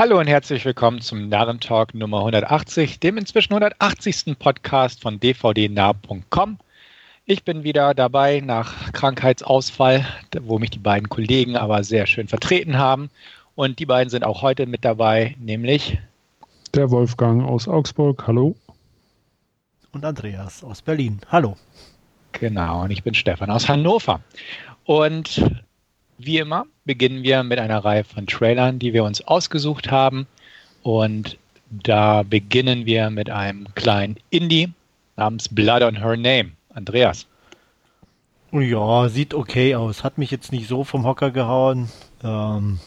Hallo und herzlich willkommen zum Narrentalk Nummer 180, dem inzwischen 180. Podcast von dvdnah.com. Ich bin wieder dabei nach Krankheitsausfall, wo mich die beiden Kollegen aber sehr schön vertreten haben. Und die beiden sind auch heute mit dabei, nämlich der Wolfgang aus Augsburg. Hallo. Und Andreas aus Berlin. Hallo. Genau, und ich bin Stefan aus Hannover. Und wie immer beginnen wir mit einer Reihe von Trailern, die wir uns ausgesucht haben. Und da beginnen wir mit einem kleinen Indie namens Blood on Her Name. Andreas. Ja, sieht okay aus. Hat mich jetzt nicht so vom Hocker gehauen. Ähm,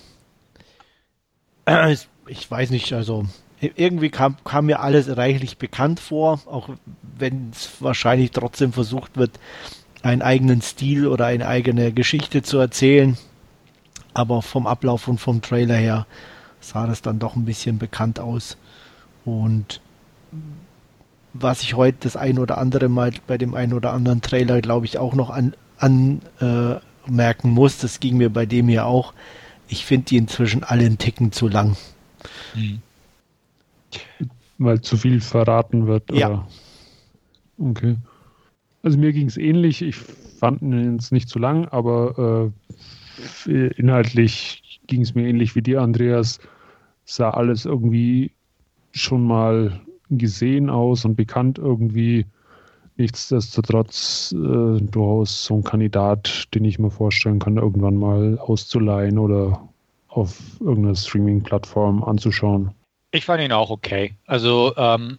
ich weiß nicht, also irgendwie kam, kam mir alles reichlich bekannt vor, auch wenn es wahrscheinlich trotzdem versucht wird, einen eigenen Stil oder eine eigene Geschichte zu erzählen. Aber vom Ablauf und vom Trailer her sah das dann doch ein bisschen bekannt aus. Und was ich heute das ein oder andere Mal bei dem ein oder anderen Trailer, glaube ich, auch noch an, anmerken äh, muss, das ging mir bei dem hier auch. Ich finde die inzwischen alle einen Ticken zu lang. Mhm. Weil zu viel verraten wird. Ja. Oder? Okay. Also mir ging es ähnlich. Ich fand ihn jetzt nicht zu lang, aber äh, inhaltlich ging es mir ähnlich wie dir, Andreas. Sah alles irgendwie schon mal gesehen aus und bekannt irgendwie. Nichtsdestotrotz äh, durchaus so ein Kandidat, den ich mir vorstellen kann, irgendwann mal auszuleihen oder auf irgendeiner Streaming-Plattform anzuschauen. Ich fand ihn auch okay. Also ähm,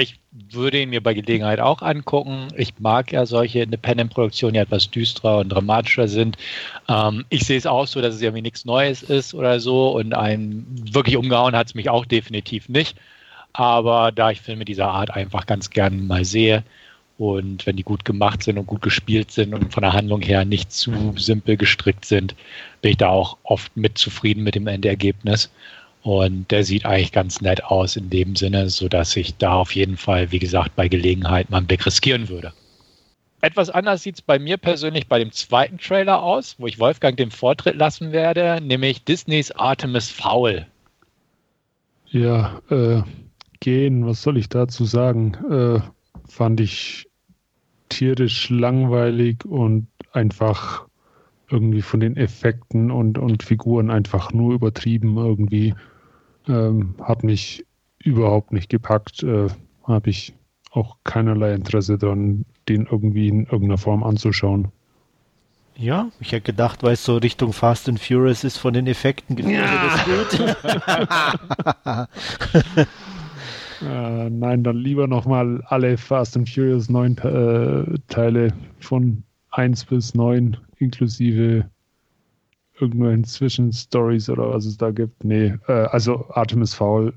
ich würde ihn mir bei Gelegenheit auch angucken. Ich mag ja solche Independent-Produktionen, die etwas düsterer und dramatischer sind. Ähm, ich sehe es auch so, dass es irgendwie nichts Neues ist oder so. Und ein wirklich umgehauen hat es mich auch definitiv nicht. Aber da ich Filme dieser Art einfach ganz gerne mal sehe und wenn die gut gemacht sind und gut gespielt sind und von der Handlung her nicht zu simpel gestrickt sind, bin ich da auch oft mit zufrieden mit dem Endergebnis. Und der sieht eigentlich ganz nett aus in dem Sinne, sodass ich da auf jeden Fall, wie gesagt, bei Gelegenheit mal einen Blick riskieren würde. Etwas anders sieht es bei mir persönlich bei dem zweiten Trailer aus, wo ich Wolfgang den Vortritt lassen werde, nämlich Disneys Artemis Fowl. Ja, äh, gehen, was soll ich dazu sagen? Äh, fand ich tierisch langweilig und einfach irgendwie von den Effekten und, und Figuren einfach nur übertrieben irgendwie. Ähm, hat mich überhaupt nicht gepackt. Äh, Habe ich auch keinerlei Interesse daran, den irgendwie in irgendeiner Form anzuschauen. Ja, ich hätte gedacht, weil es so Richtung Fast and Furious ist von den Effekten, gefällt ja. das gut. äh, nein, dann lieber nochmal alle Fast and Furious 9 äh, Teile von 1 bis 9 inklusive irgendwelchen Zwischenstories oder was es da gibt. Nee, äh, also Artemis Fowl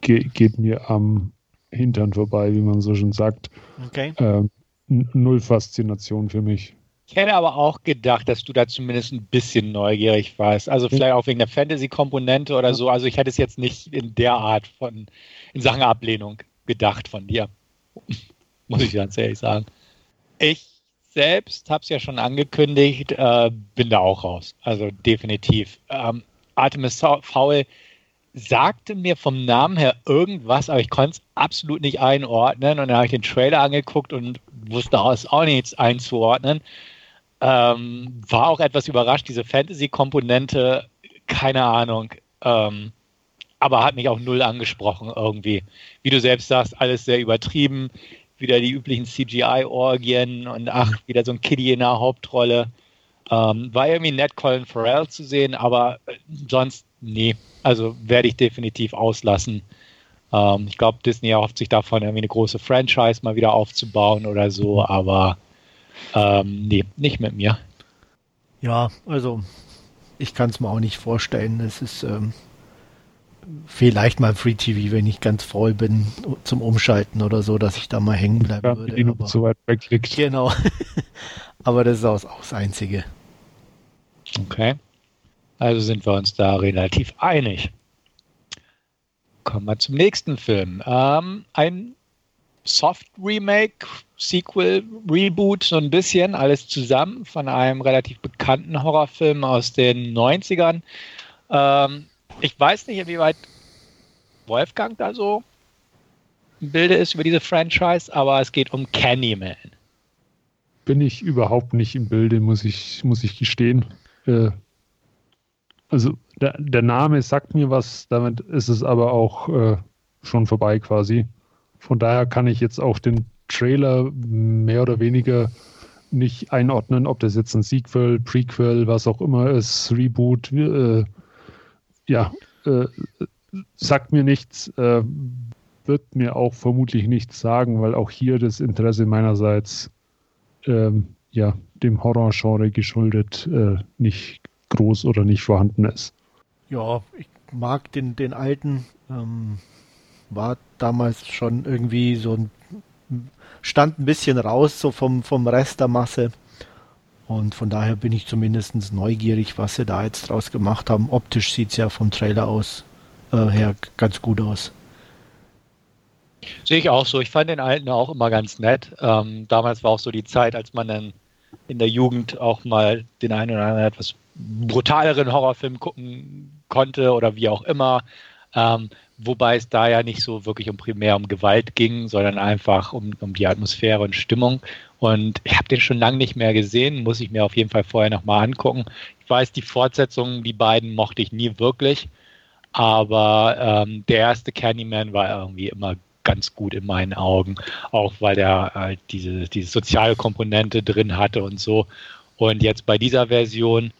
ge geht mir am Hintern vorbei, wie man so schon sagt. Okay. Ähm, null Faszination für mich. Ich hätte aber auch gedacht, dass du da zumindest ein bisschen neugierig warst. Also vielleicht auch wegen der Fantasy-Komponente oder so. Also ich hätte es jetzt nicht in der Art von, in Sachen Ablehnung gedacht von dir. Muss ich ganz ehrlich sagen. Ich selbst habe es ja schon angekündigt, äh, bin da auch raus. Also definitiv. Ähm, Artemis Fowl sagte mir vom Namen her irgendwas, aber ich konnte es absolut nicht einordnen. Und dann habe ich den Trailer angeguckt und wusste auch nichts einzuordnen. Ähm, war auch etwas überrascht, diese Fantasy-Komponente, keine Ahnung. Ähm, aber hat mich auch null angesprochen irgendwie. Wie du selbst sagst, alles sehr übertrieben wieder die üblichen CGI-Orgien und ach, wieder so ein Kitty in der Hauptrolle. Ähm, war irgendwie nett, Colin Farrell zu sehen, aber sonst nee. Also werde ich definitiv auslassen. Ähm, ich glaube, Disney erhofft sich davon, irgendwie eine große Franchise mal wieder aufzubauen oder so, aber ähm, nee, nicht mit mir. Ja, also ich kann es mir auch nicht vorstellen. Es ist ähm, vielleicht mal Free TV, wenn ich ganz voll bin zum Umschalten oder so, dass ich da mal hängen bleiben ja, würde. Die so weit weg liegt. Genau. aber das ist auch, auch das Einzige. Okay. Also sind wir uns da relativ einig. Kommen wir zum nächsten Film. Ähm, ein Soft-Remake, Sequel, Reboot, so ein bisschen, alles zusammen von einem relativ bekannten Horrorfilm aus den 90ern. Ähm, Ich weiß nicht, inwieweit Wolfgang da so im Bilde ist über diese Franchise, aber es geht um Candyman. Bin ich überhaupt nicht im Bilde, muss ich, muss ich gestehen. Äh, also der, der, Name sagt mir was, damit ist es aber auch äh, schon vorbei quasi. Von daher kann ich jetzt auch den Trailer mehr oder weniger nicht einordnen, ob das jetzt ein Sequel, Prequel, was auch immer ist, Reboot, äh, ja, äh, sagt mir nichts, äh, wird mir auch vermutlich nichts sagen, weil auch hier das Interesse meinerseits ähm, ja, dem Horrorgenre geschuldet äh, nicht groß oder nicht vorhanden ist. Ja, ich mag den, den alten, ähm, war damals schon irgendwie so ein, stand ein bisschen raus so vom, vom Rest der Masse. Und von daher bin ich zumindest neugierig, was sie da jetzt draus gemacht haben. Optisch sieht es ja vom Trailer aus äh, her ganz gut aus. Sehe ich auch so. Ich fand den alten auch immer ganz nett. Ähm, damals war auch so die Zeit, als man dann in der Jugend auch mal den einen oder anderen etwas brutaleren Horrorfilm gucken konnte oder wie auch immer. Ähm, wobei es da ja nicht so wirklich um primär um Gewalt ging, sondern einfach um, um die Atmosphäre und Stimmung. Und ich habe den schon lange nicht mehr gesehen, muss ich mir auf jeden Fall vorher nochmal angucken. Ich weiß, die Fortsetzungen, die beiden mochte ich nie wirklich, aber ähm, der erste Candyman war irgendwie immer ganz gut in meinen Augen, auch weil er halt diese, diese soziale Komponente drin hatte und so. Und jetzt bei dieser Version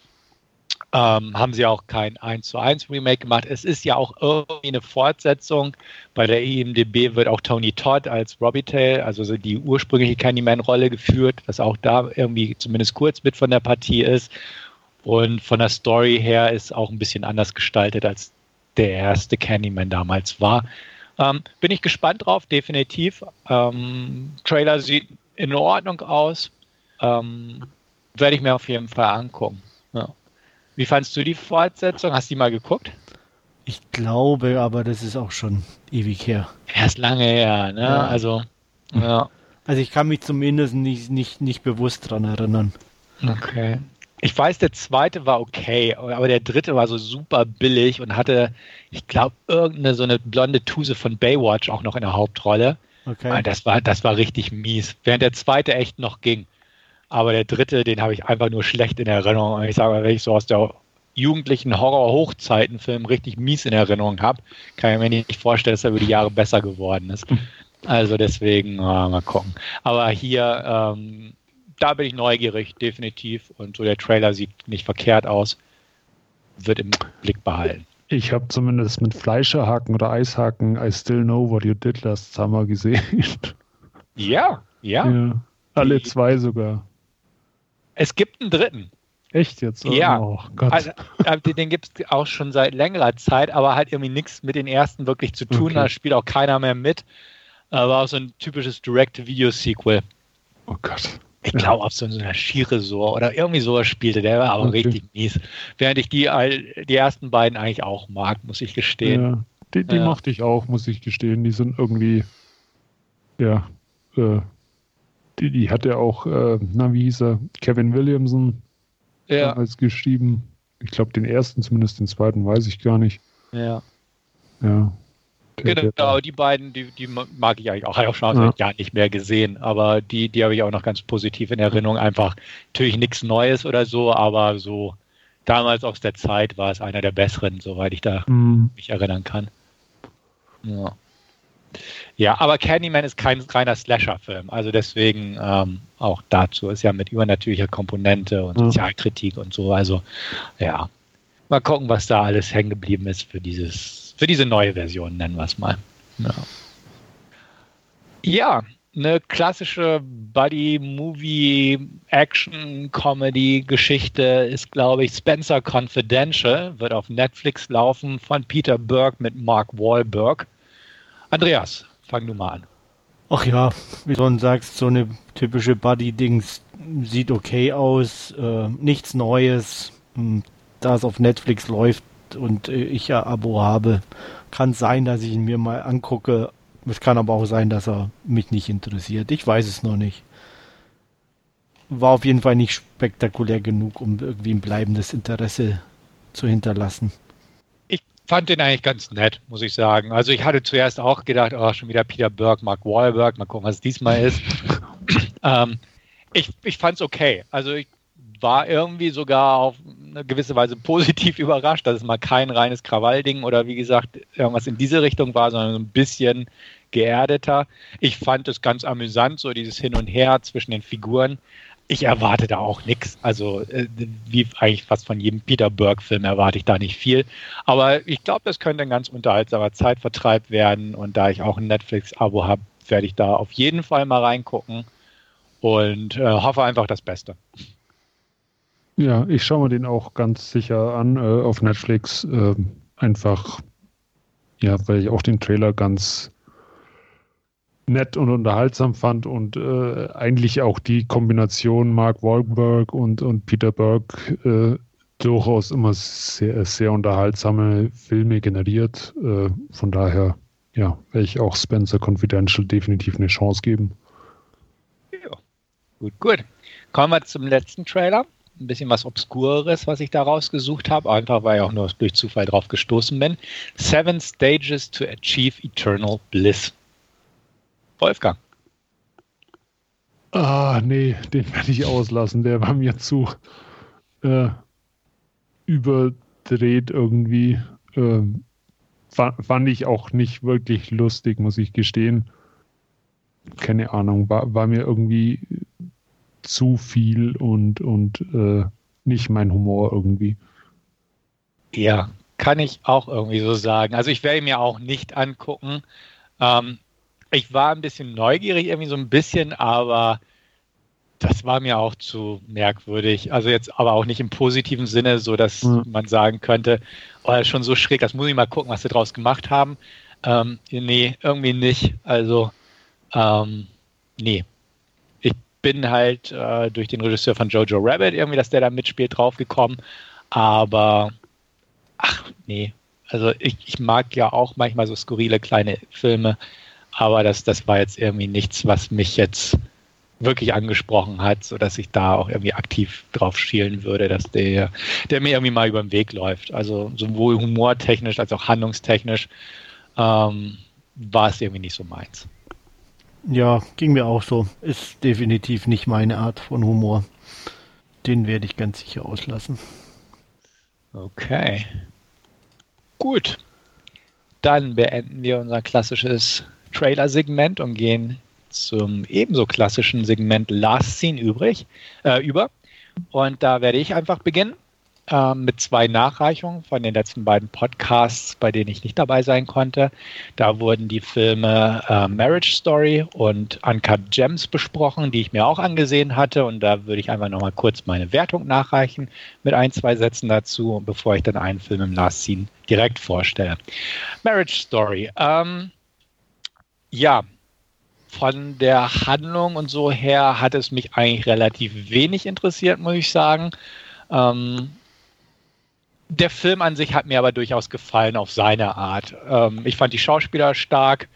ähm, haben sie auch kein 1 zu 1 Remake gemacht. Es ist ja auch irgendwie eine Fortsetzung. Bei der IMDB wird auch Tony Todd als Robbie Tail, also so die ursprüngliche Candyman-Rolle geführt, was auch da irgendwie zumindest kurz mit von der Partie ist. Und von der Story her ist auch ein bisschen anders gestaltet, als der erste Candyman damals war. Ähm, bin ich gespannt drauf, definitiv. Ähm, Trailer sieht in Ordnung aus. Ähm, Werde ich mir auf jeden Fall angucken. Ja. Wie fandest du die Fortsetzung? Hast du die mal geguckt? Ich glaube, aber das ist auch schon ewig her. Erst lange her, ne? Ja. Also, ja. Also ich kann mich zumindest nicht, nicht, nicht bewusst dran erinnern. Okay. Ich weiß, der zweite war okay, aber der dritte war so super billig und hatte, ich glaube, irgendeine so eine blonde Tuse von Baywatch auch noch in der Hauptrolle. Okay. Das war, das war richtig mies. Während der zweite echt noch ging. Aber der dritte, den habe ich einfach nur schlecht in Erinnerung. Und ich sage, wenn ich so aus der jugendlichen Horror-Hochzeitenfilm richtig mies in Erinnerung habe, kann ich mir nicht vorstellen, dass er über die Jahre besser geworden ist. Also deswegen, äh, mal gucken. Aber hier, ähm, da bin ich neugierig, definitiv. Und so der Trailer sieht nicht verkehrt aus. Wird im Blick behalten. Ich habe zumindest mit Fleischerhaken oder Eishaken I Still Know What You Did Last Summer gesehen. Ja, ja. ja alle Die, zwei sogar. Es gibt einen dritten. Echt jetzt? Oh, ja. Oh, also, den gibt es auch schon seit längerer Zeit, aber hat irgendwie nichts mit den ersten wirklich zu tun. Okay. Da spielt auch keiner mehr mit. War auch so ein typisches Direct-Video-Sequel. Oh Gott. Ich glaube, auf so einer Skiresort oder irgendwie sowas spielte. Der war aber okay. richtig mies. Während ich die, die ersten beiden eigentlich auch mag, muss ich gestehen. Ja, die, die ja. mochte ich auch, muss ich gestehen. Die sind irgendwie, ja, äh, die, die hat ja auch, äh, na, wie hieß er, Kevin Williamson ja. als geschrieben. Ich glaube, den ersten, zumindest den zweiten, weiß ich gar nicht. Ja. Ja. Genau, die beiden, die, die mag ich eigentlich auch. Habe ich auch schon ja. Jahren nicht mehr gesehen, aber die, die habe ich auch noch ganz positiv in Erinnerung. Einfach natürlich nichts Neues oder so, aber so damals aus der Zeit war es einer der besseren, soweit ich da mhm. mich erinnern kann. Ja. Ja, aber Candyman ist kein reiner Slasher-Film. Also deswegen ähm, auch dazu ist ja mit übernatürlicher Komponente und Sozialkritik und so. Also ja, mal gucken, was da alles hängen geblieben ist für dieses für diese neue Version, nennen wir es mal. Ja. ja, eine klassische Buddy-Movie-Action-Comedy-Geschichte ist, glaube ich, Spencer Confidential, wird auf Netflix laufen von Peter Burke mit Mark Wahlberg. Andreas, fang du mal an. Ach ja, wie du sagst, so eine typische Buddy-Dings sieht okay aus, äh, nichts Neues. Hm, da es auf Netflix läuft, und äh, ich ja Abo habe, kann sein, dass ich ihn mir mal angucke. Es kann aber auch sein, dass er mich nicht interessiert. Ich weiß es noch nicht. War auf jeden Fall nicht spektakulär genug, um irgendwie ein bleibendes Interesse zu hinterlassen fand den eigentlich ganz nett, muss ich sagen. Also ich hatte zuerst auch gedacht, oh, schon wieder Peter Burke, Mark Wahlberg, mal gucken, was es diesmal ist. ähm, ich ich fand es okay. Also ich war irgendwie sogar auf eine gewisse Weise positiv überrascht, dass es mal kein reines Krawallding oder wie gesagt irgendwas in diese Richtung war, sondern so ein bisschen geerdeter. Ich fand es ganz amüsant, so dieses Hin und Her zwischen den Figuren. Ich erwarte da auch nichts. Also, äh, wie eigentlich fast von jedem Peter Burke-Film erwarte ich da nicht viel. Aber ich glaube, das könnte ein ganz unterhaltsamer Zeitvertreib werden. Und da ich auch ein Netflix-Abo habe, werde ich da auf jeden Fall mal reingucken und äh, hoffe einfach das Beste. Ja, ich schaue mir den auch ganz sicher an äh, auf Netflix. Äh, einfach, ja, weil ich auch den Trailer ganz nett und unterhaltsam fand und äh, eigentlich auch die Kombination Mark Wahlberg und, und Peter Burke äh, durchaus immer sehr, sehr unterhaltsame Filme generiert. Äh, von daher, ja, werde ich auch Spencer Confidential definitiv eine Chance geben. Ja, gut, gut. Kommen wir zum letzten Trailer ein bisschen was Obskureres, was ich da rausgesucht habe, einfach weil ich auch nur durch Zufall drauf gestoßen bin. Seven Stages to Achieve Eternal Bliss. Wolfgang. Ah, nee, den werde ich auslassen. Der war mir zu äh, überdreht irgendwie. Äh, fand, ich auch nicht wirklich lustig, muss ich gestehen. Keine Ahnung, war, war mir irgendwie zu viel und, und äh, nicht mein Humor irgendwie. Ja, kann ich auch irgendwie so sagen. Also ich werde mir auch nicht angucken. Ähm, ich war ein bisschen neugierig, irgendwie so ein bisschen, aber das war mir auch zu merkwürdig. Also jetzt aber auch nicht im positiven Sinne, so dass ja. man sagen könnte, oh, schon so schräg, das muss ich mal gucken, was sie draus gemacht haben. Ähm, nee, irgendwie nicht. Also, ähm, nee, bin halt äh, durch den Regisseur von Jojo Rabbit irgendwie, dass der da mitspielt, draufgekommen. Aber ach nee, also ich, ich mag ja auch manchmal so skurrile kleine Filme, aber das, das war jetzt irgendwie nichts, was mich jetzt wirklich angesprochen hat, sodass ich da auch irgendwie aktiv drauf schielen würde, dass der, der mir irgendwie mal über den Weg läuft. Also sowohl humortechnisch als auch handlungstechnisch ähm, war es irgendwie nicht so meins. Ja, ging mir auch so. Ist definitiv nicht meine Art von Humor. Den werde ich ganz sicher auslassen. Okay. Gut. Dann beenden wir unser klassisches Trailer-Segment und gehen zum ebenso klassischen Segment Last Scene übrig, äh, über. Und da werde ich einfach beginnen äh, mit zwei Nachreichungen von den letzten beiden Podcasts, bei denen ich nicht dabei sein konnte. Da wurden die Filme äh, Marriage Story und Uncut Gems besprochen, die ich mir auch angesehen hatte. Und da würde ich einfach nochmal kurz meine Wertung nachreichen mit ein, zwei Sätzen dazu, bevor ich dann einen Film im Last Scene direkt vorstelle. Marriage Story. Ähm, ja, von der Handlung und so her hat es mich eigentlich relativ wenig interessiert, muss ich sagen. Ähm, der Film an sich hat mir aber durchaus gefallen auf seine Art. Ähm, ich fand die Schauspieler stark.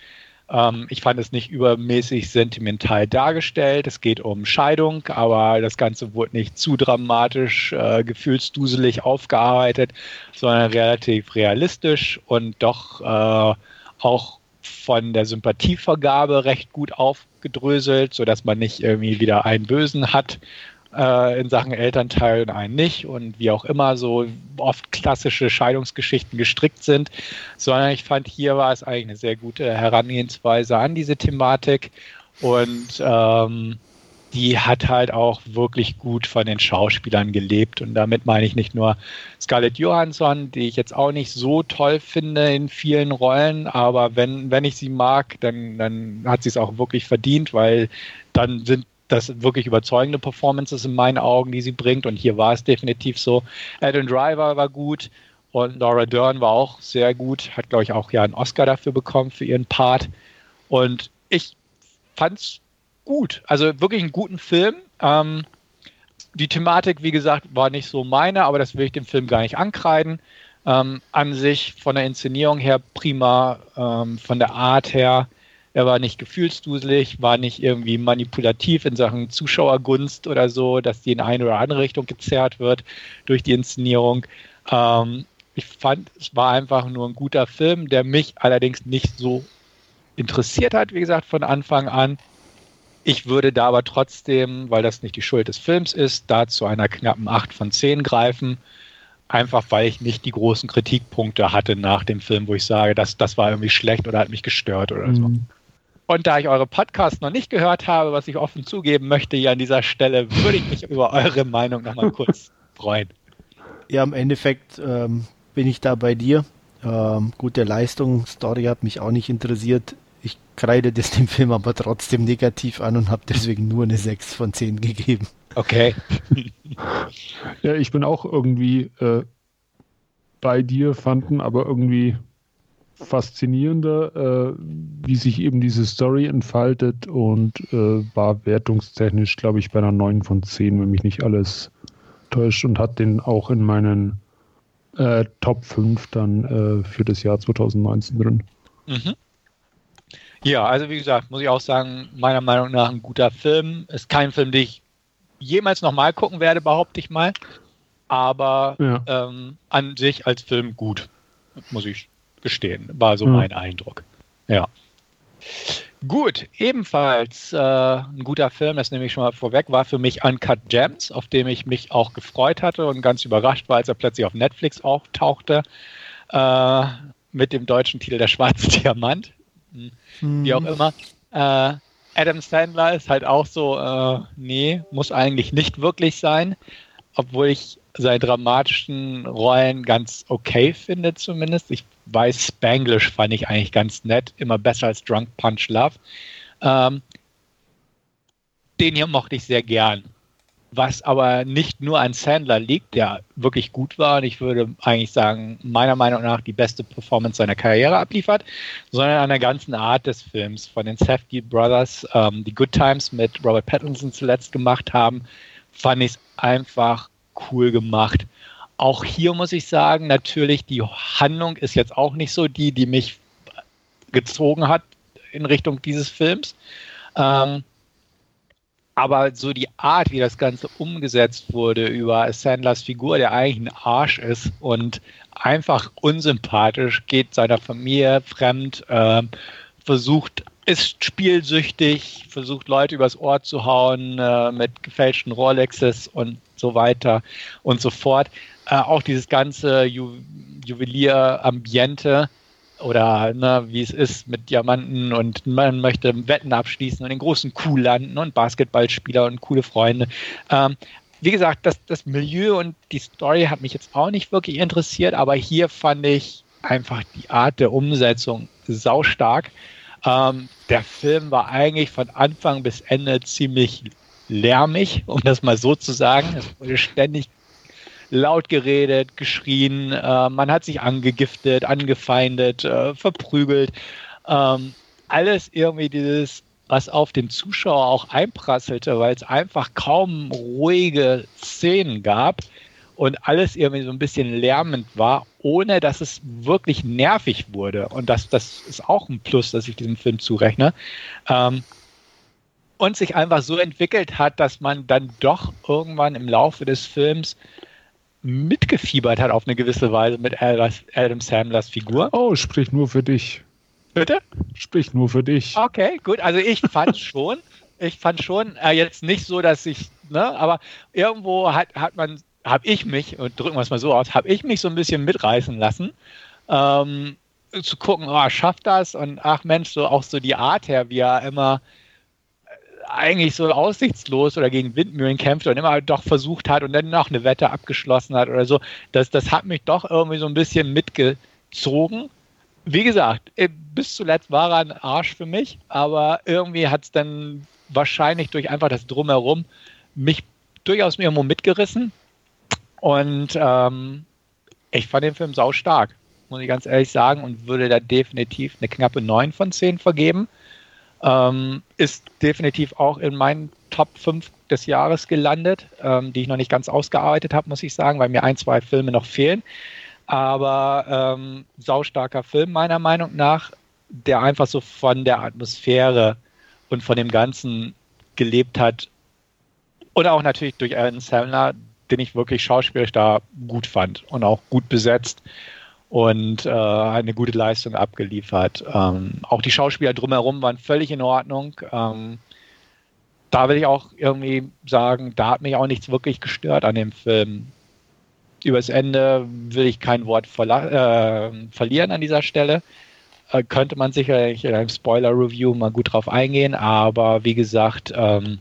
Ähm, ich fand es nicht übermäßig sentimental dargestellt. Es geht um Scheidung, aber das Ganze wurde nicht zu dramatisch, äh, gefühlsduselig aufgearbeitet, sondern relativ realistisch und doch äh, auch von der Sympathievergabe recht gut aufgedröselt, sodass man nicht irgendwie wieder einen Bösen hat, äh, in Sachen Elternteil und einen nicht und wie auch immer so oft klassische Scheidungsgeschichten gestrickt sind, sondern ich fand, hier war es eigentlich eine sehr gute Herangehensweise an diese Thematik und ähm, die hat halt auch wirklich gut von den Schauspielern gelebt. Und damit meine ich nicht nur Scarlett Johansson, die ich jetzt auch nicht so toll finde in vielen Rollen, aber wenn, wenn ich sie mag, dann, dann hat sie es auch wirklich verdient, weil dann sind das wirklich überzeugende Performances in meinen Augen, die sie bringt. Und hier war es definitiv so. Adam Driver war gut und Laura Dern war auch sehr gut. Hat, glaube ich, auch ja einen Oscar dafür bekommen für ihren Part. Und ich fand es gut. Also wirklich einen guten Film. Ähm, die Thematik, wie gesagt, war nicht so meine, aber das will ich dem Film gar nicht ankreiden. Ähm, an sich von der Inszenierung her prima, ähm, von der Art her er war nicht gefühlsduselig, war nicht irgendwie manipulativ in Sachen Zuschauergunst oder so, dass die in eine oder andere Richtung gezerrt wird durch die Inszenierung. Ähm, Ich fand, es war einfach nur ein guter Film, der mich allerdings nicht so interessiert hat, wie gesagt, von Anfang an. Ich würde da aber trotzdem, weil das nicht die Schuld des Films ist, da zu einer knappen 8 von 10 greifen. Einfach weil ich nicht die großen Kritikpunkte hatte nach dem Film, wo ich sage, das, das war irgendwie schlecht oder hat mich gestört oder so. Mhm. Und da ich eure Podcasts noch nicht gehört habe, was ich offen zugeben möchte hier an dieser Stelle, würde ich mich über eure Meinung nochmal kurz freuen. Ja, im Endeffekt ähm, bin ich da bei dir. Ähm, gute Leistung, Story hat mich auch nicht interessiert. Ich kreide das dem Film aber trotzdem negativ an und habe deswegen nur eine 6 von 10 gegeben. Okay. ja, ich bin auch irgendwie äh, bei dir, fanden aber irgendwie faszinierender, äh, wie sich eben diese Story entfaltet und äh, war wertungstechnisch, glaube ich, bei einer 9 von 10, wenn mich nicht alles täuscht und hat den auch in meinen äh, Top 5 dann äh, für das Jahr 2019 drin. Mhm. Ja, also wie gesagt, muss ich auch sagen, meiner Meinung nach ein guter Film. Ist kein Film, den ich jemals nochmal gucken werde, behaupte ich mal. Aber ja. ähm, an sich als Film gut, muss ich gestehen. War so mhm. mein Eindruck. Ja. Gut, ebenfalls äh, ein guter Film, das nehme ich schon mal vorweg, war für mich Uncut Gems, auf dem ich mich auch gefreut hatte und ganz überrascht war, als er plötzlich auf Netflix auftauchte, äh, mit dem deutschen Titel Der schwarze Diamant, mhm. wie auch immer. Äh, Adam Sandler ist halt auch so, äh, nee, muss eigentlich nicht wirklich sein, obwohl ich seine dramatischen Rollen ganz okay finde zumindest. Ich weiß, Spanglish fand ich eigentlich ganz nett, immer besser als Drunk Punch Love. Ähm, den hier mochte ich sehr gern. Was aber nicht nur an Sandler liegt, der wirklich gut war und ich würde eigentlich sagen, meiner Meinung nach die beste Performance seiner Karriere abliefert, sondern an der ganzen Art des Films. Von den Safety Brothers, ähm, die Good Times mit Robert Pattinson zuletzt gemacht haben, fand ich es einfach cool gemacht. Auch hier muss ich sagen, natürlich, die Handlung ist jetzt auch nicht so die, die mich gezogen hat in Richtung dieses Films. Ähm, aber so die Art, wie das Ganze umgesetzt wurde über Sandlers Figur, der eigentlich ein Arsch ist und einfach unsympathisch, geht seiner Familie fremd, äh, versucht, ist spielsüchtig, versucht Leute übers Ohr zu hauen äh, mit gefälschten Rolexes und so weiter und so fort. Äh, auch dieses ganze Ju Juwelier-Ambiente oder ne, wie es ist mit Diamanten und man möchte Wetten abschließen und den großen Kuh landen und Basketballspieler und coole Freunde. Ähm, wie gesagt, das, das Milieu und die Story hat mich jetzt auch nicht wirklich interessiert, aber hier fand ich einfach die Art der Umsetzung saustark. Ähm, der Film war eigentlich von Anfang bis Ende ziemlich lärmig, um das mal so zu sagen. Es wurde ständig laut geredet, geschrien, äh, man hat sich angegiftet, angefeindet, äh, verprügelt. Ähm, alles irgendwie dieses, was auf den Zuschauer auch einprasselte, weil es einfach kaum ruhige Szenen gab und alles irgendwie so ein bisschen lärmend war, ohne dass es wirklich nervig wurde. Und das, das ist auch ein Plus, dass ich diesem Film zurechne. Ähm, und sich einfach so entwickelt hat, dass man dann doch irgendwann im Laufe des Films mitgefiebert hat auf eine gewisse Weise mit Adam Sandlers Figur. Oh, sprich nur für dich. Bitte? Sprich nur für dich. Okay, gut. Also ich fand schon, ich fand schon äh, jetzt nicht so, dass ich, ne, aber irgendwo hat, hat man, habe ich mich, und drücken wir es mal so aus, habe ich mich so ein bisschen mitreißen lassen. Ähm, zu gucken, oh, schafft das und ach Mensch, so auch so die Art her, wie er immer eigentlich so aussichtslos oder gegen Windmühlen kämpft und immer doch versucht hat und dann noch eine Wette abgeschlossen hat oder so. Das, das hat mich doch irgendwie so ein bisschen mitgezogen. Wie gesagt, äh, bis zuletzt war er ein Arsch für mich, aber irgendwie hat es dann wahrscheinlich durch einfach das Drumherum mich durchaus irgendwo mitgerissen. Und ähm, ich fand den Film sau stark, muss ich ganz ehrlich sagen, und würde da definitiv eine knappe 9 von 10 vergeben. Ähm, ist definitiv auch in meinen Top 5 des Jahres gelandet, ähm, die ich noch nicht ganz ausgearbeitet habe, muss ich sagen, weil mir ein, zwei Filme noch fehlen. Aber ähm, saustarker Film meiner Meinung nach, der einfach so von der Atmosphäre und von dem Ganzen gelebt hat. Und auch natürlich durch Alan Sandler, den ich wirklich schauspielerisch da gut fand und auch gut besetzt und äh, eine gute Leistung abgeliefert. Ähm, auch die Schauspieler drumherum waren völlig in Ordnung. Ähm, da will ich auch irgendwie sagen, da hat mich auch nichts wirklich gestört an dem Film. Übers Ende will ich kein Wort äh, verlieren an dieser Stelle. Äh, könnte man sicherlich in einem Spoiler-Review mal gut drauf eingehen, aber wie gesagt, ähm,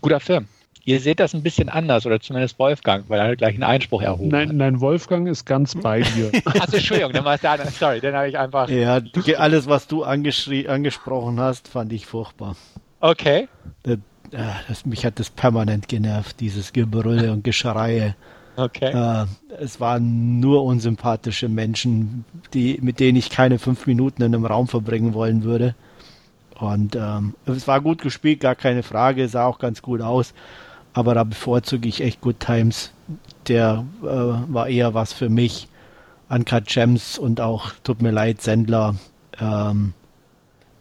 guter Film. Ihr seht das ein bisschen anders, oder zumindest Wolfgang, weil er gleich einen Einspruch erhoben nein, hat. Nein, Wolfgang ist ganz bei dir. Achso, Entschuldigung, dann war es der andere. Sorry, den habe ich einfach. Ja, alles, was du angesprochen hast, fand ich furchtbar. Okay. Das, das, mich hat das permanent genervt, dieses Gebrülle und Geschreie. Okay. Äh, es waren nur unsympathische Menschen, die, mit denen ich keine fünf Minuten in einem Raum verbringen wollen würde. Und ähm, es war gut gespielt, gar keine Frage, sah auch ganz gut aus. Aber da bevorzuge ich echt Good Times. Der äh, war eher was für mich. Uncut Gems und auch, tut mir leid, Sendler. Ähm,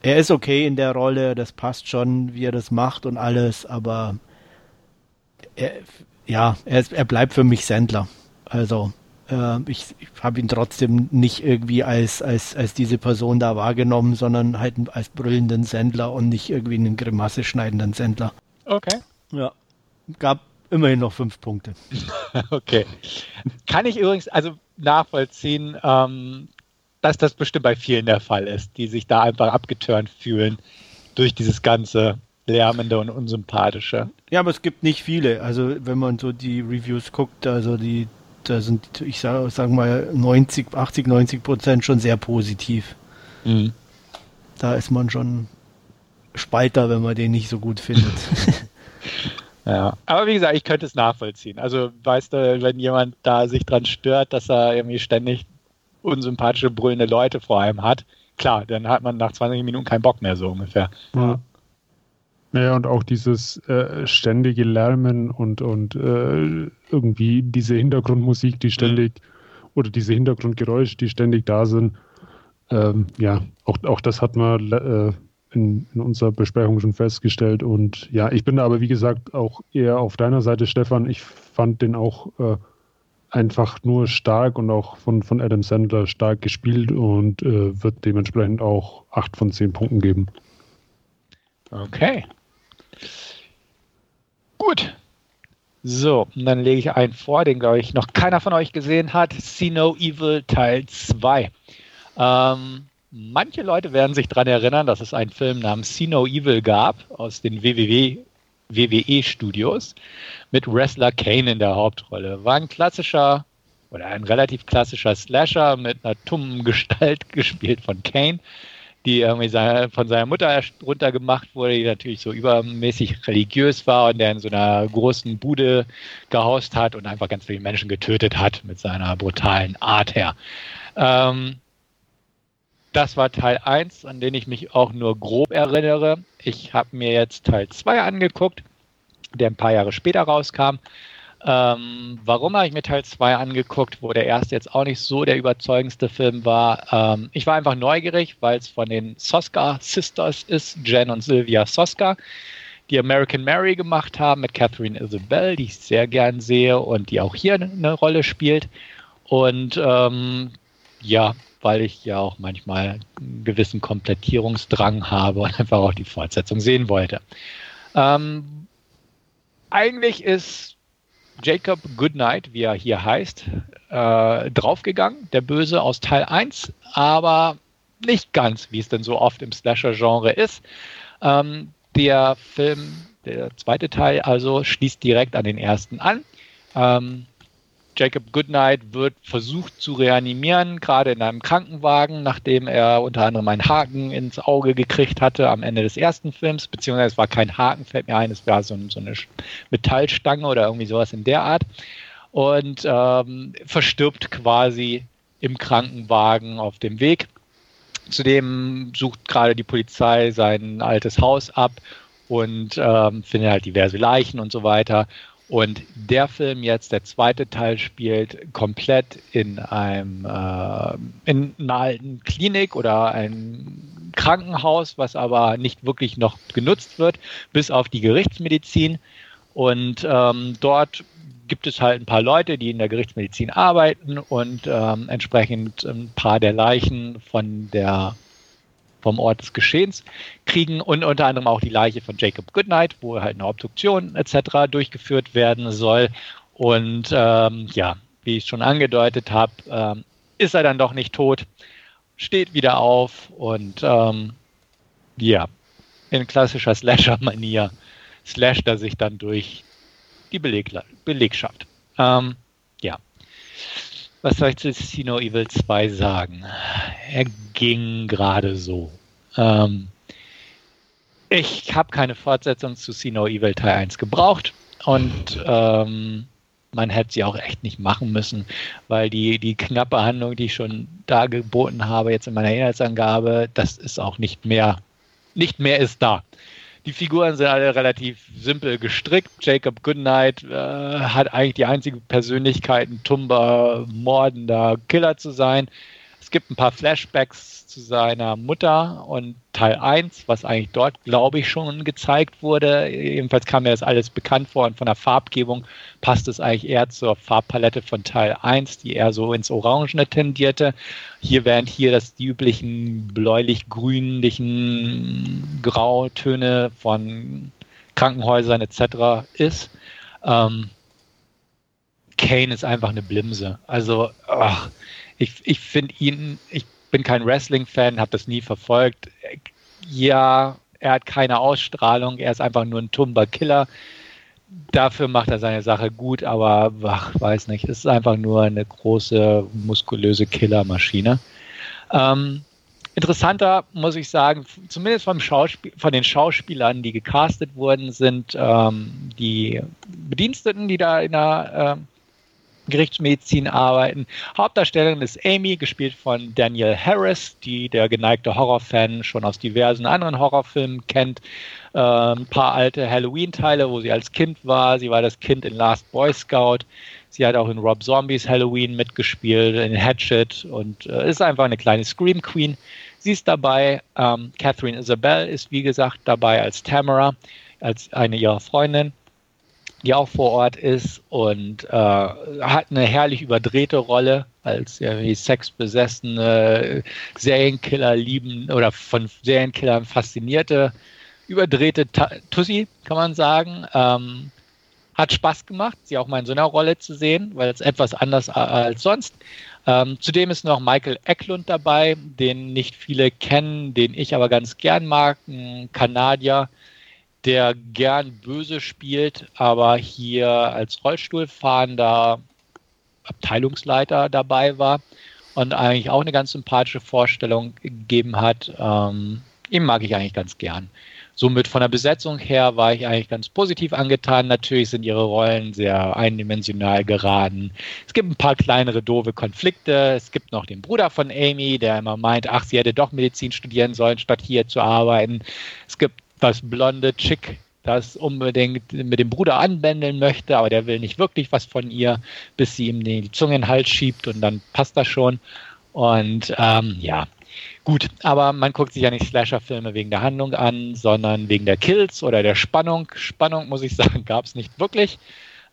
er ist okay in der Rolle, das passt schon, wie er das macht und alles, aber er, ja, er, er bleibt für mich Sendler. Also äh, ich, ich habe ihn trotzdem nicht irgendwie als, als, als diese Person da wahrgenommen, sondern halt als brüllenden Sendler und nicht irgendwie einen Grimasse schneidenden Sendler. Okay. Ja. Gab immerhin noch fünf Punkte. okay. Kann ich übrigens also nachvollziehen, ähm, dass das bestimmt bei vielen der Fall ist, die sich da einfach abgeturnt fühlen durch dieses ganze lärmende und unsympathische. Ja, aber es gibt nicht viele. Also wenn man so die Reviews guckt, also die, da sind, ich sage sag mal, 90, 80, 90 Prozent schon sehr positiv. Mhm. Da ist man schon Spalter, wenn man den nicht so gut findet. ja, aber wie gesagt, ich könnte es nachvollziehen. Also weißt du, wenn jemand da sich dran stört, dass er irgendwie ständig unsympathische, brüllende Leute vor einem hat, klar, dann hat man nach 20 Minuten keinen Bock mehr so ungefähr. Ja. Naja, und auch dieses äh, ständige Lärmen und, und äh, irgendwie diese Hintergrundmusik, die ständig, mhm. oder diese Hintergrundgeräusche, die ständig da sind. Ähm, ja, auch, auch das hat man äh, in, in, unserer Besprechung schon festgestellt. Und ja, ich bin da aber, wie gesagt, auch eher auf deiner Seite, Stefan. Ich fand den auch äh, einfach nur stark und auch von, von Adam Sandler stark gespielt und äh, wird dementsprechend auch 8 von 10 Punkten geben. Okay. Gut. So, und dann lege ich einen vor, den glaube ich noch keiner von euch gesehen hat. See No Evil Teil 2. Ähm, manche Leute werden sich daran erinnern, dass es einen Film namens See No Evil gab aus den WWW, WWE Studios mit Wrestler Kane in der Hauptrolle. War ein klassischer oder ein relativ klassischer Slasher mit einer tummen Gestalt gespielt von Kane die irgendwie von seiner Mutter runtergemacht wurde, die natürlich so übermäßig religiös war und der in so einer großen Bude gehaust hat und einfach ganz viele Menschen getötet hat mit seiner brutalen Art her. Ähm, das war Teil 1, an den ich mich auch nur grob erinnere. Ich habe mir jetzt Teil 2 angeguckt, der ein paar Jahre später rauskam. Ähm, warum habe ich mir Teil 2 angeguckt, wo der erste jetzt auch nicht so der überzeugendste Film war? Ähm, ich war einfach neugierig, weil es von den Soska Sisters ist, Jen und Sylvia Soska, die American Mary gemacht haben mit Catherine Isabel, die ich sehr gern sehe und die auch hier eine Rolle spielt. Und ähm, ja, weil ich ja auch manchmal einen gewissen Komplettierungsdrang habe und einfach auch die Fortsetzung sehen wollte. Ähm, eigentlich ist Jacob Goodnight, wie er hier heißt, äh, draufgegangen, der Böse aus Teil 1, aber nicht ganz, wie es denn so oft im Slasher-Genre ist. Ähm, der Film, der zweite Teil also, schließt direkt an den ersten an. Ähm, Jacob Goodnight wird versucht zu reanimieren, gerade in einem Krankenwagen, nachdem er unter anderem einen Haken ins Auge gekriegt hatte am Ende des ersten Films, beziehungsweise es war kein Haken, fällt mir ein, es war so, so eine Metallstange oder irgendwie sowas in der Art. Und ähm, verstirbt quasi im Krankenwagen auf dem Weg. Zudem sucht gerade die Polizei sein altes Haus ab und ähm, findet halt diverse Leichen und so weiter. Und der Film jetzt, der zweite Teil, spielt komplett in einem äh, in einer alten Klinik oder einem Krankenhaus, was aber nicht wirklich noch genutzt wird, bis auf die Gerichtsmedizin. Und ähm, dort gibt es halt ein paar Leute, die in der Gerichtsmedizin arbeiten und ähm, entsprechend ein paar der Leichen von der vom Ort des Geschehens kriegen und unter anderem auch die Leiche von Jacob Goodnight, wo halt eine Obduktion etc. durchgeführt werden soll. Und ähm, ja, wie ich schon angedeutet habe, ähm, ist er dann doch nicht tot, steht wieder auf und ähm, ja, in klassischer Slasher-Manier slasht er sich dann durch die Beleg Belegschaft. Ähm, ja. Was soll ich zu Sino Evil 2 sagen? Er ging gerade so. Ähm, ich habe keine Fortsetzung zu Sino Evil Teil 1 gebraucht und ähm, man hätte sie auch echt nicht machen müssen, weil die, die knappe Handlung, die ich schon da geboten habe, jetzt in meiner Inhaltsangabe, das ist auch nicht mehr, nicht mehr ist da. Die Figuren sind alle relativ simpel gestrickt. Jacob Goodnight äh, hat eigentlich die einzige Persönlichkeit, ein tumber, mordender Killer zu sein. Es gibt ein paar Flashbacks zu seiner Mutter und Teil 1, was eigentlich dort, glaube ich, schon gezeigt wurde. Jedenfalls kam mir das alles bekannt vor und von der Farbgebung passt es eigentlich eher zur Farbpalette von Teil 1, die eher so ins Orangene tendierte. Hier während hier das die üblichen bläulich-grünlichen Grautöne von Krankenhäusern etc. ist. Ähm, Kane ist einfach eine Blimse. Also, ach, ich, ich finde ihn, ich bin kein Wrestling-Fan, habe das nie verfolgt. Ja, er hat keine Ausstrahlung, er ist einfach nur ein tumber Killer. Dafür macht er seine Sache gut, aber ach, weiß nicht, es ist einfach nur eine große, muskulöse Killermaschine. Ähm, interessanter muss ich sagen, zumindest vom von den Schauspielern, die gecastet wurden, sind ähm, die Bediensteten, die da in der äh, Gerichtsmedizin arbeiten. Hauptdarstellerin ist Amy, gespielt von Danielle Harris, die der geneigte Horrorfan schon aus diversen anderen Horrorfilmen kennt. Äh, ein paar alte Halloween-Teile, wo sie als Kind war. Sie war das Kind in Last Boy Scout. Sie hat auch in Rob Zombies Halloween mitgespielt, in Hatchet und äh, ist einfach eine kleine Scream Queen. Sie ist dabei. Ähm, Catherine Isabel ist wie gesagt dabei als Tamara, als eine ihrer Freundinnen die auch vor Ort ist und äh, hat eine herrlich überdrehte Rolle als irgendwie sexbesessene Serienkiller lieben oder von Serienkillern faszinierte, überdrehte Tussi, kann man sagen. Ähm, hat Spaß gemacht, sie auch mal in so einer Rolle zu sehen, weil es etwas anders als sonst. Ähm, zudem ist noch Michael Eklund dabei, den nicht viele kennen, den ich aber ganz gern mag, ein Kanadier, der gern böse spielt, aber hier als Rollstuhlfahrender Abteilungsleiter dabei war und eigentlich auch eine ganz sympathische Vorstellung gegeben hat. Ähm, ihn mag ich eigentlich ganz gern. Somit von der Besetzung her war ich eigentlich ganz positiv angetan. Natürlich sind ihre Rollen sehr eindimensional geraten. Es gibt ein paar kleinere doofe Konflikte. Es gibt noch den Bruder von Amy, der immer meint, ach, sie hätte doch Medizin studieren sollen, statt hier zu arbeiten. Es gibt das blonde Chick, das unbedingt mit dem Bruder anbändeln möchte, aber der will nicht wirklich was von ihr, bis sie ihm die Zunge in den Hals schiebt und dann passt das schon. Und ähm, ja, gut, aber man guckt sich ja nicht Slasher-Filme wegen der Handlung an, sondern wegen der Kills oder der Spannung. Spannung, muss ich sagen, gab es nicht wirklich.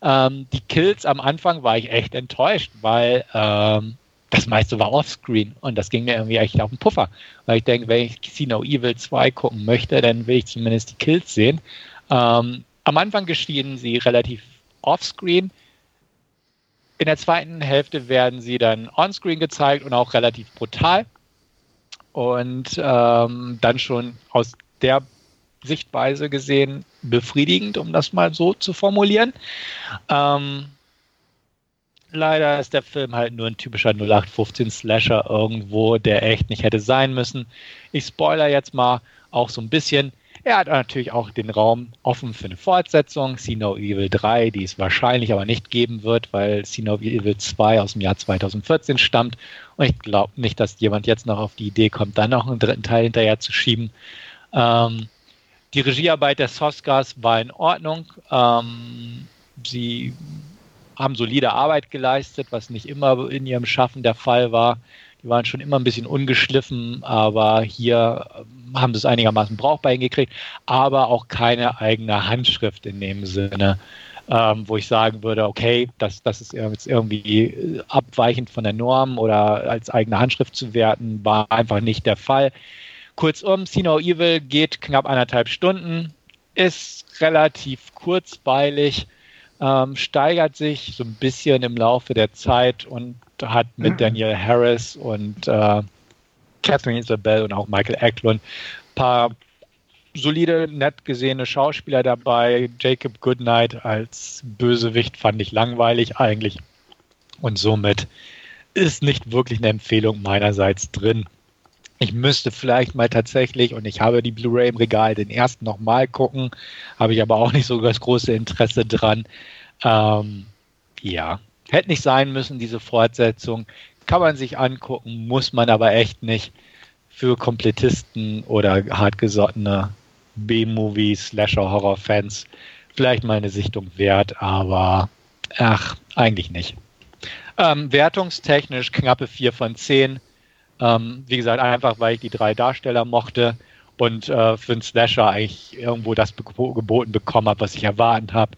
Ähm, die Kills am Anfang war ich echt enttäuscht, weil ähm, das meiste war offscreen und das ging mir irgendwie echt auf den Puffer. Weil ich denke, wenn ich Casino Evil 2 gucken möchte, dann will ich zumindest die Kills sehen. Ähm, am Anfang geschehen sie relativ offscreen. In der zweiten Hälfte werden sie dann onscreen gezeigt und auch relativ brutal. Und ähm, dann schon aus der Sichtweise gesehen befriedigend, um das mal so zu formulieren. Ähm, leider ist der Film halt nur ein typischer 0815 Slasher irgendwo, der echt nicht hätte sein müssen. Ich spoiler jetzt mal auch so ein bisschen. Er hat natürlich auch den Raum offen für eine Fortsetzung. See No Evil 3, die es wahrscheinlich aber nicht geben wird, weil See No Evil 2 aus dem Jahr 2014 stammt. Und ich glaube nicht, dass jemand jetzt noch auf die Idee kommt, dann noch einen dritten Teil hinterher zu schieben. Ähm, die Regiearbeit der Soskas war in Ordnung. Ähm, sie haben solide Arbeit geleistet, was nicht immer in ihrem Schaffen der Fall war. Die waren schon immer ein bisschen ungeschliffen, aber hier ähm, haben sie es einigermaßen brauchbar hingekriegt, aber auch keine eigene Handschrift in dem Sinne. ähm, wo ich sagen würde, okay, das, das ist jetzt irgendwie abweichend von der Norm oder als eigene Handschrift zu werten, war einfach nicht der Fall. Kurzum, See No Evil geht knapp anderthalb Stunden, ist relativ kurzweilig, ähm, steigert sich so ein bisschen im Laufe der Zeit und hat mit Daniel Harris und äh, Catherine Isabel und auch Michael Eklund ein paar solide, nett gesehene Schauspieler dabei. Jacob Goodnight als Bösewicht fand ich langweilig eigentlich. Und somit ist nicht wirklich eine Empfehlung meinerseits drin. Ich müsste vielleicht mal tatsächlich, und ich habe die Blu-ray im Regal, den ersten nochmal gucken, habe ich aber auch nicht so das große Interesse dran. Ähm, ja, hätte nicht sein müssen, diese Fortsetzung. Kann man sich angucken, muss man aber echt nicht für Komplettisten oder hartgesottene B-Movie, Slasher, Horror-Fans vielleicht mal eine Sichtung wert, aber ach, eigentlich nicht. Ähm, wertungstechnisch knappe 4 von 10. Ähm, wie gesagt, einfach weil ich die drei Darsteller mochte und äh, für einen Slasher eigentlich irgendwo das geboten bekommen habe, was ich erwartet habe,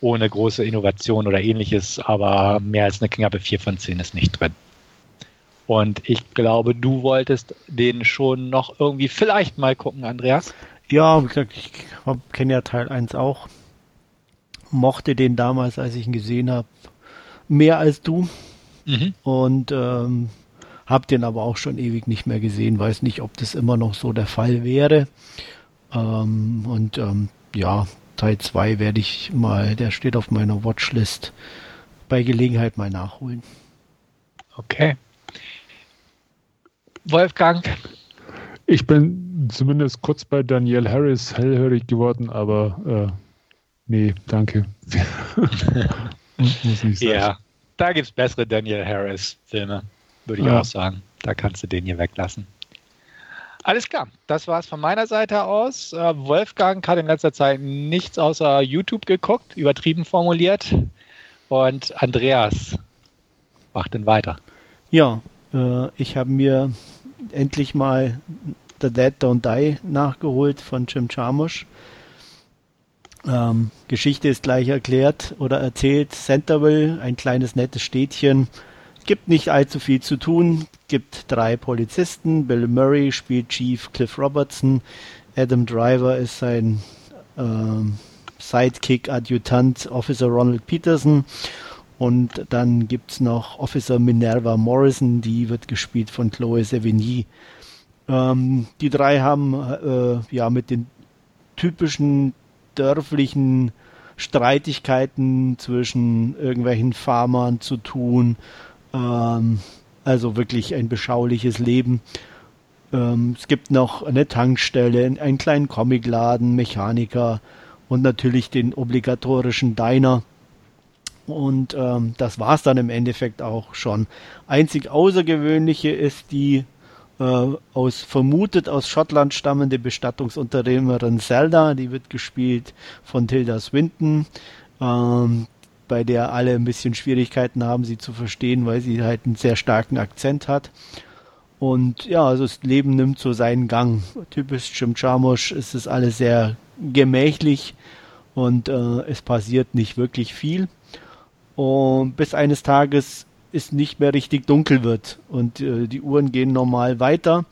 ohne große Innovation oder ähnliches, aber mehr als eine knappe 4 von 10 ist nicht drin. Und ich glaube, du wolltest den schon noch irgendwie vielleicht mal gucken, Andreas. Ja, wie gesagt, ich kenne ja Teil 1 auch. Mochte den damals, als ich ihn gesehen habe, mehr als du. Mhm. Und ähm, habe den aber auch schon ewig nicht mehr gesehen. Weiß nicht, ob das immer noch so der Fall wäre. Ähm, und ähm, ja, Teil 2 werde ich mal, der steht auf meiner Watchlist, bei Gelegenheit mal nachholen. Okay. Wolfgang, ich bin zumindest kurz bei Danielle Harris hellhörig geworden, aber äh, nee, danke. Muss nicht sein. Ja, da gibt es bessere Danielle Harris-Filme, würde ich ja. auch sagen. Da kannst du den hier weglassen. Alles klar, das war es von meiner Seite aus. Äh, Wolfgang hat in letzter Zeit nichts außer YouTube geguckt, übertrieben formuliert. Und Andreas macht denn weiter. Ja, äh, ich habe mir endlich mal The Dead Don't Die nachgeholt von Jim Jarmusch. Ähm, Geschichte ist gleich erklärt oder erzählt. Centerville, ein kleines nettes Städtchen. Gibt nicht allzu viel zu tun. Gibt drei Polizisten. Bill Murray spielt Chief Cliff Robertson. Adam Driver ist sein ähm, Sidekick-Adjutant Officer Ronald Peterson. Und dann gibt es noch Officer Minerva Morrison, die wird gespielt von Chloe Sevigny. Ähm, die drei haben äh, ja mit den typischen dörflichen Streitigkeiten zwischen irgendwelchen Farmern zu tun. Ähm, also wirklich ein beschauliches Leben. Ähm, es gibt noch eine Tankstelle, einen kleinen Comicladen, Mechaniker und natürlich den obligatorischen Diner. Und ähm, das war es dann im Endeffekt auch schon. Einzig Außergewöhnliche ist die äh, aus vermutet aus Schottland stammende Bestattungsunternehmerin Zelda, die wird gespielt von Tilda Swinton, ähm, bei der alle ein bisschen Schwierigkeiten haben, sie zu verstehen, weil sie halt einen sehr starken Akzent hat. Und ja, also das Leben nimmt so seinen Gang. Typisch Jarmusch ist es alles sehr gemächlich und äh, es passiert nicht wirklich viel. Und bis eines Tages es nicht mehr richtig dunkel wird und äh, die Uhren gehen normal weiter.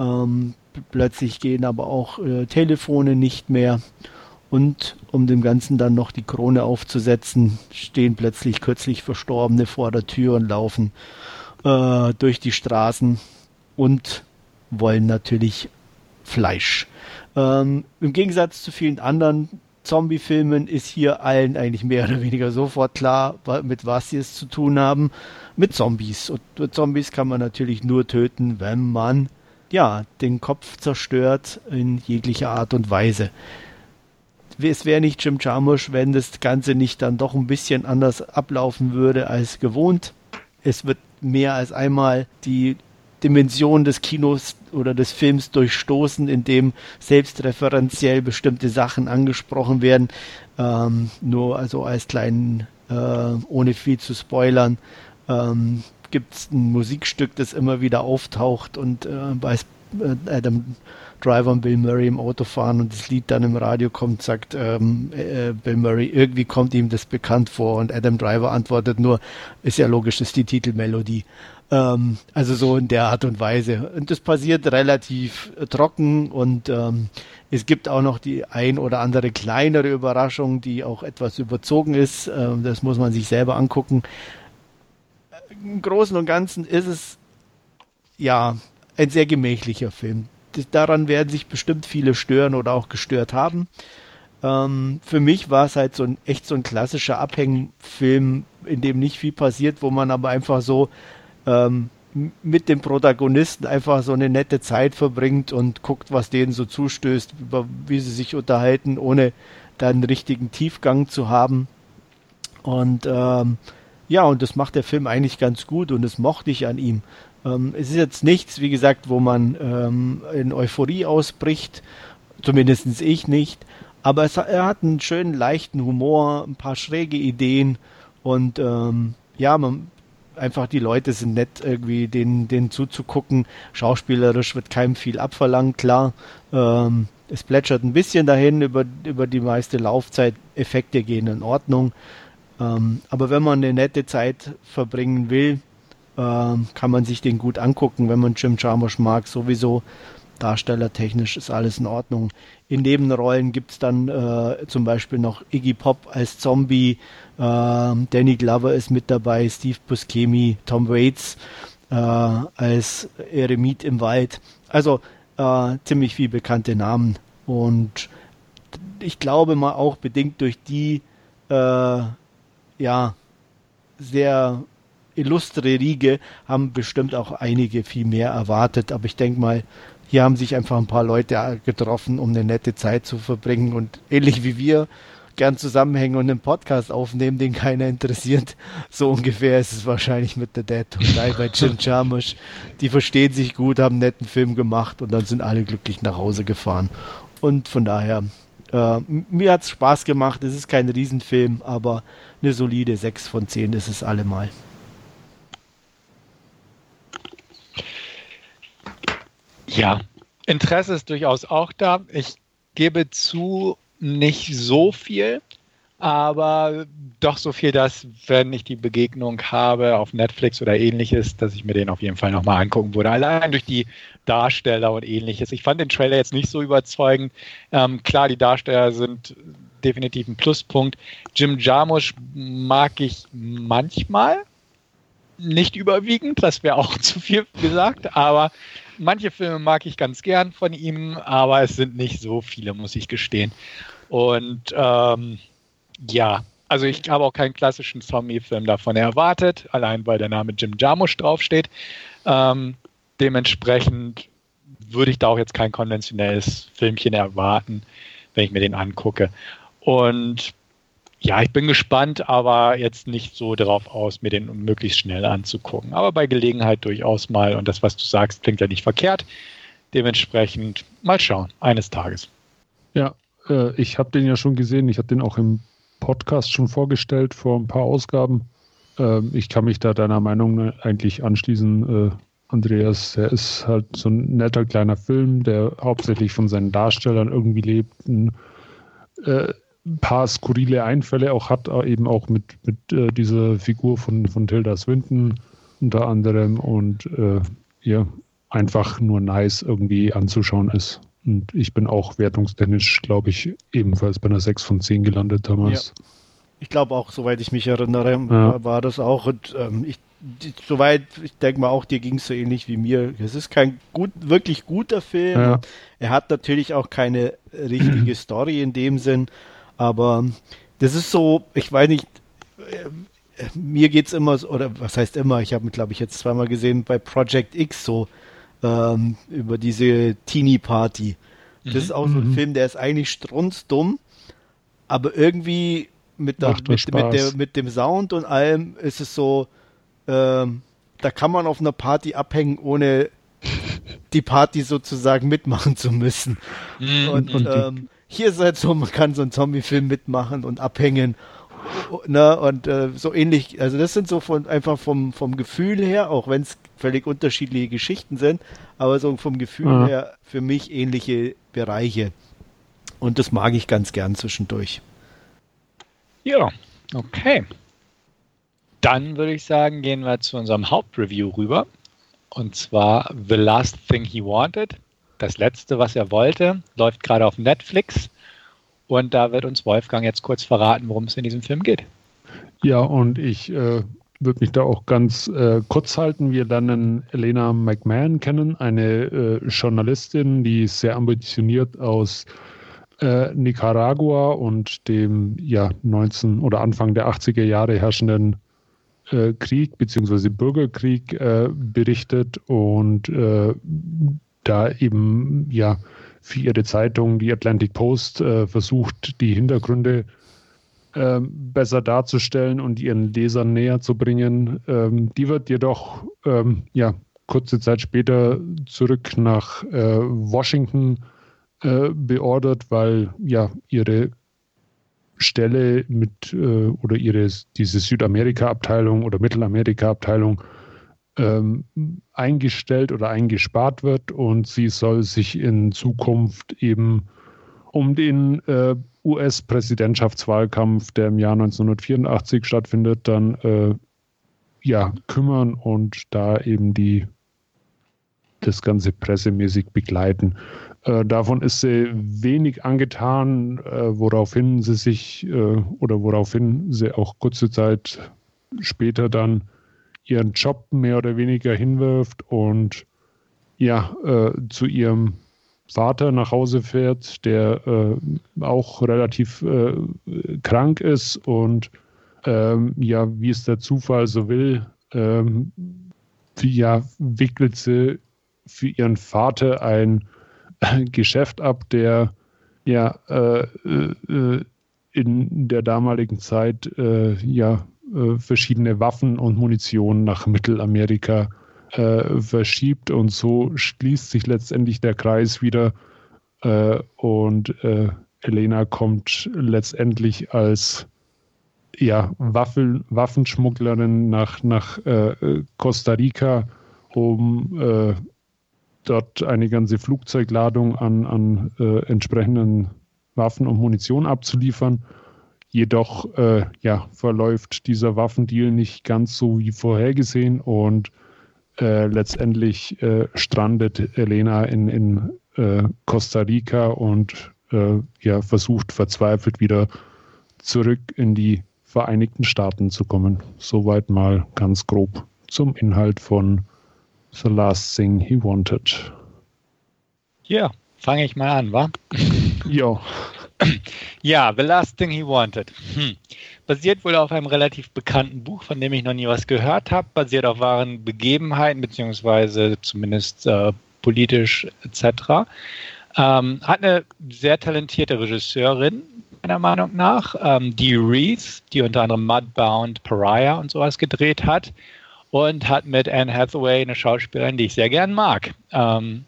Ähm, plötzlich gehen aber auch äh, Telefone nicht mehr. Und um dem Ganzen dann noch die Krone aufzusetzen, stehen plötzlich kürzlich Verstorbene vor der Tür und laufen äh, durch die Straßen und wollen natürlich Fleisch. Ähm, Im Gegensatz zu vielen anderen Zombie-Filmen ist hier allen eigentlich mehr oder weniger sofort klar, mit was sie es zu tun haben. Mit Zombies. Und mit Zombies kann man natürlich nur töten, wenn man ja den Kopf zerstört in jeglicher Art und Weise. Es wäre nicht Jim Jarmusch, wenn das Ganze nicht dann doch ein bisschen anders ablaufen würde als gewohnt. Es wird mehr als einmal die Dimension des Kinos oder des Films durchstoßen, in dem selbstreferenziell bestimmte Sachen angesprochen werden. Ähm, nur also als kleinen, äh, ohne viel zu spoilern, ähm, gibt es ein Musikstück, das immer wieder auftaucht und äh, äh, Adam Driver und Bill Murray im Auto fahren und das Lied dann im Radio kommt, sagt ähm, äh, Bill Murray, irgendwie kommt ihm das bekannt vor und Adam Driver antwortet nur, ist ja logisch, das ist die Titelmelodie. Ähm, also so in der Art und Weise. Und das passiert relativ äh, trocken und ähm, es gibt auch noch die ein oder andere kleinere Überraschung, die auch etwas überzogen ist. Ähm, das muss man sich selber angucken. Im Großen und Ganzen ist es ja ein sehr gemächlicher Film. Daran werden sich bestimmt viele stören oder auch gestört haben. Ähm, für mich war es halt so ein echt so ein klassischer Abhängfilm, in dem nicht viel passiert, wo man aber einfach so ähm, mit dem Protagonisten einfach so eine nette Zeit verbringt und guckt, was denen so zustößt, über, wie sie sich unterhalten, ohne da einen richtigen Tiefgang zu haben. Und ähm, ja, und das macht der Film eigentlich ganz gut und das mochte ich an ihm. Ähm, es ist jetzt nichts, wie gesagt, wo man ähm, in Euphorie ausbricht, zumindest ich nicht, aber es, er hat einen schönen, leichten Humor, ein paar schräge Ideen und ähm, ja, man, einfach die Leute sind nett, irgendwie denen, denen zuzugucken. Schauspielerisch wird keinem viel abverlangt, klar. Ähm, es plätschert ein bisschen dahin über, über die meiste Laufzeit. Effekte gehen in Ordnung. Ähm, aber wenn man eine nette Zeit verbringen will, kann man sich den gut angucken, wenn man Jim Jarmusch mag, sowieso. Darstellertechnisch ist alles in Ordnung. In Nebenrollen gibt es dann äh, zum Beispiel noch Iggy Pop als Zombie, äh, Danny Glover ist mit dabei, Steve Buscemi, Tom Waits äh, als Eremit im Wald. Also äh, ziemlich viele bekannte Namen. Und ich glaube mal auch bedingt durch die äh, ja sehr illustre Riege haben bestimmt auch einige viel mehr erwartet. Aber ich denke mal, hier haben sich einfach ein paar Leute getroffen, um eine nette Zeit zu verbringen und ähnlich wie wir gern zusammenhängen und einen Podcast aufnehmen, den keiner interessiert. So ungefähr ist es wahrscheinlich mit der Dead to Die bei Jim Jarmusch. Die verstehen sich gut, haben einen netten Film gemacht und dann sind alle glücklich nach Hause gefahren. Und von daher, äh, mir hat es Spaß gemacht. Es ist kein Riesenfilm, aber eine solide 6 von 10 ist es allemal. Ja, Interesse ist durchaus auch da. Ich gebe zu, nicht so viel, aber doch so viel, dass, wenn ich die Begegnung habe auf Netflix oder ähnliches, dass ich mir den auf jeden Fall nochmal angucken würde. Allein durch die Darsteller und ähnliches. Ich fand den Trailer jetzt nicht so überzeugend. Ähm, klar, die Darsteller sind definitiv ein Pluspunkt. Jim Jarmusch mag ich manchmal, nicht überwiegend, das wäre auch zu viel gesagt, aber manche Filme mag ich ganz gern von ihm, aber es sind nicht so viele, muss ich gestehen. Und ähm, ja, also ich habe auch keinen klassischen Zombie-Film davon erwartet, allein weil der Name Jim Jarmusch draufsteht. Ähm, dementsprechend würde ich da auch jetzt kein konventionelles Filmchen erwarten, wenn ich mir den angucke. Und ja, ich bin gespannt, aber jetzt nicht so darauf aus, mir den möglichst schnell anzugucken. Aber bei Gelegenheit durchaus mal. Und das, was du sagst, klingt ja nicht verkehrt. Dementsprechend mal schauen, eines Tages. Ja, äh, ich habe den ja schon gesehen. Ich habe den auch im Podcast schon vorgestellt vor ein paar Ausgaben. Äh, ich kann mich da deiner Meinung eigentlich anschließen, äh, Andreas. Der ist halt so ein netter kleiner Film, der hauptsächlich von seinen Darstellern irgendwie lebt. Ein, äh, ein paar skurrile Einfälle auch hat, äh, eben auch mit, mit äh, dieser Figur von, von Tilda Swinton unter anderem und äh, ja, einfach nur nice irgendwie anzuschauen ist. Und ich bin auch wertungstechnisch, glaube ich, ebenfalls bei einer 6 von 10 gelandet damals. Ja. Ich glaube auch, soweit ich mich erinnere, ja. war das auch. Und ähm, ich, die, soweit, ich denke mal auch, dir ging es so ähnlich wie mir. Es ist kein gut, wirklich guter Film. Ja. Er hat natürlich auch keine richtige Story in dem Sinn. Aber das ist so, ich weiß nicht, äh, mir geht es immer, so, oder was heißt immer, ich habe glaube ich, jetzt zweimal gesehen bei Project X so ähm, über diese Teenie-Party. Das mhm. ist auch so ein mhm. Film, der ist eigentlich strunzdumm, aber irgendwie mit, der, mit, mit, der, mit, dem Sound und allem ist es so, ähm, da kann man auf einer Party abhängen, ohne die Party sozusagen mitmachen zu müssen. Mhm. Und, und ähm, hier ist halt so, man kann so einen Zombie-Film mitmachen und abhängen. Ne, und äh, so ähnlich, also das sind so von einfach vom, vom Gefühl her, auch wenn es völlig unterschiedliche Geschichten sind, aber so vom Gefühl ja. her für mich ähnliche Bereiche. Und das mag ich ganz gern zwischendurch. Ja, okay. Dann würde ich sagen, gehen wir zu unserem Hauptreview rüber. Und zwar The Last Thing He Wanted. Das letzte, was er wollte, läuft gerade auf Netflix. Und da wird uns Wolfgang jetzt kurz verraten, worum es in diesem Film geht. Ja, und ich äh, würde mich da auch ganz äh, kurz halten. Wir lernen Elena McMahon kennen, eine äh, Journalistin, die sehr ambitioniert aus äh, Nicaragua und dem ja 19 oder Anfang der 80er Jahre herrschenden äh, Krieg bzw. Bürgerkrieg äh, berichtet und da eben ja für ihre Zeitung, die Atlantic Post, versucht, die Hintergründe ähm, besser darzustellen und ihren Lesern näher zu bringen. Ähm, die wird jedoch ähm, ja, kurze Zeit später zurück nach äh, Washington äh, beordert, weil ja ihre Stelle mit äh, oder ihre diese Südamerika-Abteilung oder Mittelamerika-Abteilung ähm, eingestellt oder eingespart wird und sie soll sich in Zukunft eben um den äh, US-Präsidentschaftswahlkampf, der im Jahr 1984 stattfindet, dann äh, ja, kümmern und da eben die das Ganze pressemäßig begleiten. Äh, davon ist sie wenig angetan, äh, woraufhin sie sich äh, oder woraufhin sie auch kurze Zeit später dann ihren Job mehr oder weniger hinwirft und ja, äh, zu ihrem Vater nach Hause fährt, der äh, auch relativ äh, krank ist und ähm, ja, wie es der Zufall so will, ähm, ja, wickelt sie für ihren Vater ein Geschäft ab, der ja äh, äh, in der damaligen Zeit äh, ja äh, verschiedene Waffen und Munition nach Mittelamerika äh, verschiebt und so schließt sich letztendlich der Kreis wieder äh, und äh, Elena kommt letztendlich als ja, Waffen, Waffenschmugglerin nach, nach äh, Costa Rica, um äh, dort eine ganze Flugzeugladung an, an entsprechenden Waffen und Munition abzuliefern. Jedoch ja, verläuft dieser Waffendeal nicht ganz so wie vorhergesehen und äh, letztendlich äh, strandet Elena in, in äh, Costa Rica und äh, ja, versucht verzweifelt wieder zurück in die Vereinigten Staaten zu kommen. Soweit mal ganz grob zum Inhalt von The Last Thing He Wanted. Ja, fange ich mal an, wa? ja. Ja, The Last Thing He Wanted. Hm. Basiert wohl auf einem relativ bekannten Buch, von dem ich noch nie was gehört habe. Basiert auf wahren Begebenheiten, beziehungsweise zumindest äh, politisch etc. Ähm, hat eine sehr talentierte Regisseurin, meiner Meinung nach, ähm, die Reese, die unter anderem Mudbound, Pariah und sowas gedreht hat. Und hat mit Anne Hathaway eine Schauspielerin, die ich sehr gern mag. Ähm,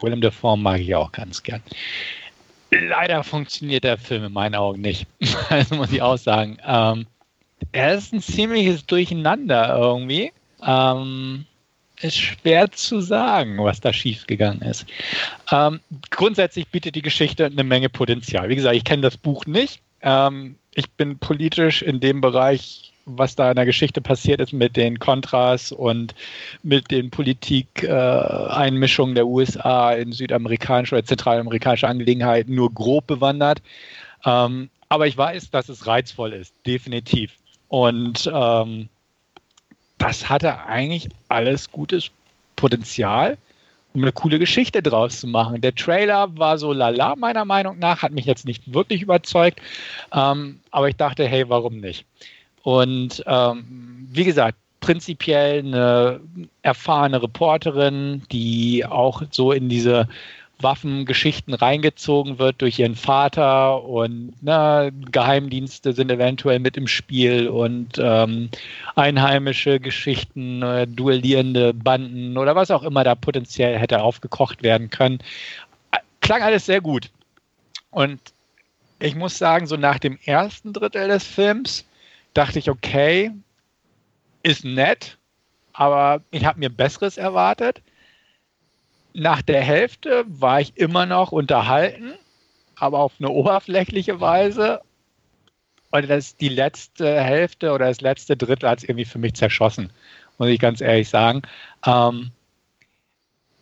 Willem Dafoe mag ich auch ganz gern. Leider funktioniert der Film in meinen Augen nicht. das muss ich auch sagen. Ähm, er ist ein ziemliches Durcheinander irgendwie. Ähm, ist schwer zu sagen, was da schiefgegangen ist. Ähm, grundsätzlich bietet die Geschichte eine Menge Potenzial. Wie gesagt, ich kenne das Buch nicht. Ähm, ich bin politisch in dem Bereich was da in der Geschichte passiert ist mit den Kontras und mit den Politikeinmischungen der USA in südamerikanische oder zentralamerikanische Angelegenheiten nur grob bewandert. Ähm, aber ich weiß, dass es reizvoll ist, definitiv. Und ähm, das hatte eigentlich alles gutes Potenzial, um eine coole Geschichte draus zu machen. Der Trailer war so lala, meiner Meinung nach, hat mich jetzt nicht wirklich überzeugt. Ähm, aber ich dachte, hey, warum nicht? Und ähm, wie gesagt, prinzipiell eine erfahrene Reporterin, die auch so in diese Waffengeschichten reingezogen wird durch ihren Vater und na, Geheimdienste sind eventuell mit im Spiel und ähm, einheimische Geschichten, äh, duellierende Banden oder was auch immer da potenziell hätte aufgekocht werden können. Klang alles sehr gut. Und ich muss sagen, so nach dem ersten Drittel des Films dachte ich, okay, ist nett, aber ich habe mir Besseres erwartet. Nach der Hälfte war ich immer noch unterhalten, aber auf eine oberflächliche Weise. Und das die letzte Hälfte oder das letzte Drittel hat es irgendwie für mich zerschossen, muss ich ganz ehrlich sagen. Ähm,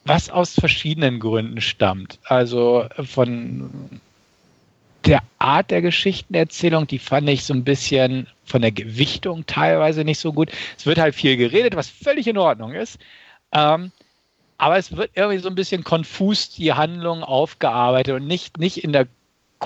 was aus verschiedenen Gründen stammt. Also von der Art der Geschichtenerzählung, die fand ich so ein bisschen von der Gewichtung teilweise nicht so gut. Es wird halt viel geredet, was völlig in Ordnung ist. Ähm, aber es wird irgendwie so ein bisschen konfus die Handlung aufgearbeitet und nicht, nicht in der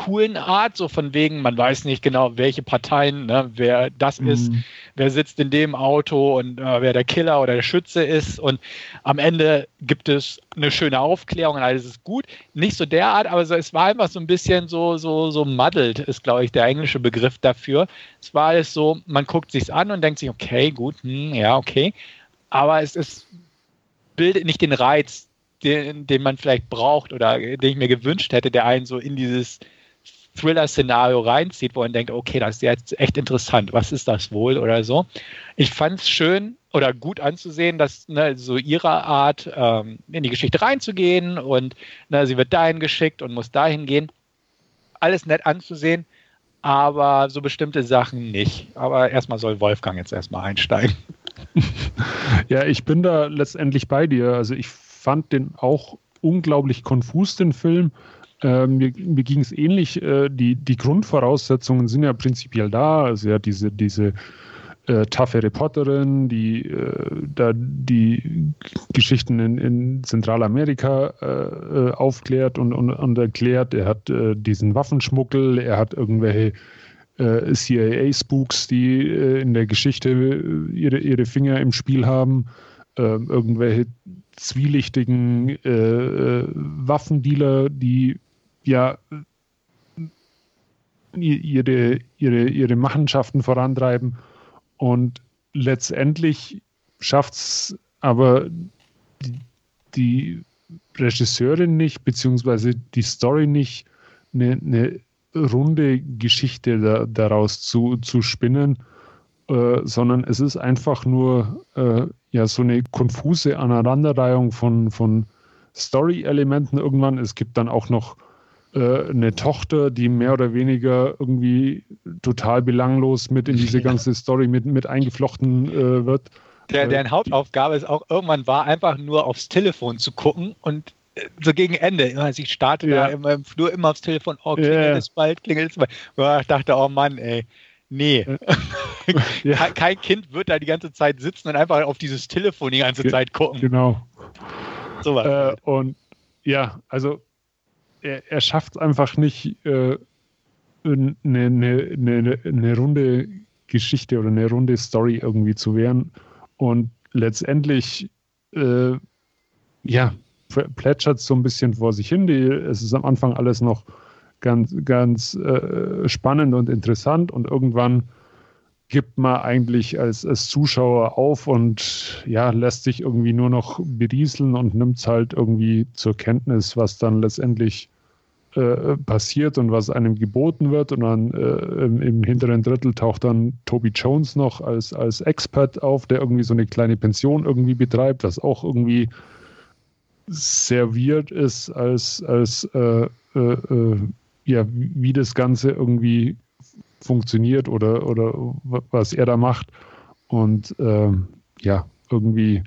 coolen Art, so von wegen, man weiß nicht genau, welche Parteien, ne, wer das mhm. ist, wer sitzt in dem Auto und äh, wer der Killer oder der Schütze ist. Und am Ende gibt es eine schöne Aufklärung und alles ist gut. Nicht so derart, aber so, es war einfach so ein bisschen so, so, so muddled, ist, glaube ich, der englische Begriff dafür. Es war alles so, man guckt sich's an und denkt sich, okay, gut, hm, ja, okay. Aber es ist, bildet nicht den Reiz, den, den man vielleicht braucht oder den ich mir gewünscht hätte, der einen so in dieses Thriller-Szenario reinzieht, wo man denkt, okay, das ist jetzt echt interessant, was ist das wohl oder so. Ich fand es schön oder gut anzusehen, dass ne, so ihre Art, ähm, in die Geschichte reinzugehen und ne, sie wird dahin geschickt und muss dahin gehen. Alles nett anzusehen, aber so bestimmte Sachen nicht. Aber erstmal soll Wolfgang jetzt erstmal einsteigen. Ja, ich bin da letztendlich bei dir. Also ich fand den auch unglaublich konfus, den Film. Äh, mir, mir ging es ähnlich. Äh, die, die Grundvoraussetzungen sind ja prinzipiell da. Also ja, diese, diese äh, taffe Reporterin, die äh, da die Geschichten in, in Zentralamerika äh, äh aufklärt und, und, und, erklärt. Er hat äh, diesen Waffenschmuggel, er hat irgendwelche äh, CIA-Spooks, die in der Geschichte ihre, ihre Finger im Spiel haben, ähm, irgendwelche zwielichtigen Waffendealer, die ja ihre, ihre, ihre Machenschaften vorantreiben. Und letztendlich schafft es aber die, die, Regisseurin nicht, beziehungsweise die Story nicht, eine, eine runde Geschichte da, daraus zu, zu spinnen, äh, sondern es ist einfach nur äh, ja so eine konfuse Aneinanderreihung von, von Story-Elementen irgendwann. Es gibt dann auch noch äh, eine Tochter, die mehr oder weniger irgendwie total belanglos mit in diese ganze Story mit, mit eingeflochten äh, wird. Der, deren Hauptaufgabe ist auch irgendwann war, einfach nur aufs Telefon zu gucken und äh, so gegen Ende. Sie startet ja. da immer im Flur immer aufs Telefon, oh, klingelt ja. es bald, klingelt es bald. Ich dachte, oh Mann, ey, nee. Ja. Kein Kind wird da die ganze Zeit sitzen und einfach auf dieses Telefon die ganze Zeit gucken. Genau. So was. Äh, und ja, also er, er schafft es einfach nicht, äh, eine, eine, eine, eine runde Geschichte oder eine runde Story irgendwie zu werden. Und letztendlich, äh, ja, plätschert so ein bisschen vor sich hin. Die, es ist am Anfang alles noch ganz, ganz äh, spannend und interessant und irgendwann gibt man eigentlich als, als Zuschauer auf und ja, lässt sich irgendwie nur noch berieseln und nimmt es halt irgendwie zur Kenntnis, was dann letztendlich äh, passiert und was einem geboten wird. Und dann äh, im, im, hinteren Drittel taucht dann Toby Jones noch als, als Expert auf, der irgendwie so eine kleine Pension irgendwie betreibt, was auch irgendwie weird ist, als, als äh, äh, äh ja, wie das Ganze irgendwie funktioniert oder, oder was er da macht. Und ähm, ja, irgendwie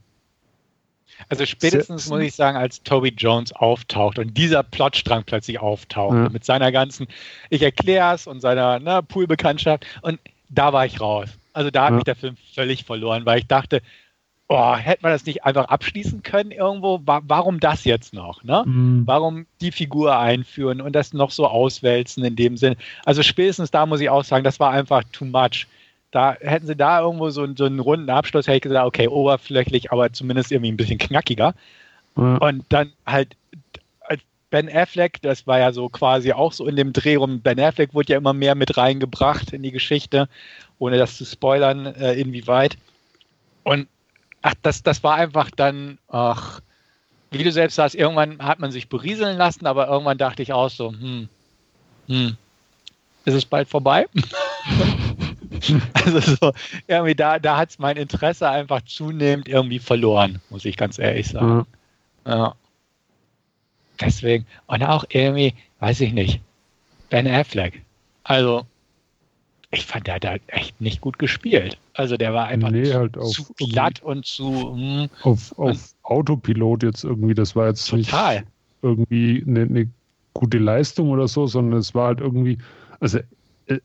also spätestens muss ich sagen, als Toby Jones auftaucht und dieser Plotstrang plötzlich auftaucht ja. mit seiner ganzen, ich erkläre es und seiner ne, Poolbekanntschaft und da war ich raus. Also da hat ja. mich der Film völlig verloren, weil ich dachte, oh, hätte man das nicht einfach abschließen können irgendwo? Warum das jetzt noch? Ne? Mhm. Warum die Figur einführen und das noch so auswälzen in dem Sinn? Also spätestens da muss ich auch sagen, das war einfach too much da hätten sie da irgendwo so, so einen runden Abschluss, hätte ich gesagt, okay, oberflächlich, aber zumindest irgendwie ein bisschen knackiger. Ja. Und dann halt Ben Affleck, das war ja so quasi auch so in dem Dreh rum, Ben Affleck wurde ja immer mehr mit reingebracht in die Geschichte, ohne das zu spoilern, äh, inwieweit. Und ach, das, das war einfach dann, ach, wie du selbst sagst, irgendwann hat man sich berieseln lassen, aber irgendwann dachte ich auch so, hm, hm, ist es bald vorbei? Also so, irgendwie da, da hat es mein Interesse einfach zunehmend irgendwie verloren, muss ich ganz ehrlich sagen. Ja. ja. Deswegen, und auch irgendwie, weiß ich nicht, Ben Affleck. Also, ich fand, der hat halt echt nicht gut gespielt. Also der war einfach nee, halt zu glatt und zu. Mh, hm. auf, auf Autopilot jetzt irgendwie, das war jetzt total. nicht irgendwie eine, eine, gute Leistung oder so, sondern es war halt irgendwie, also äh,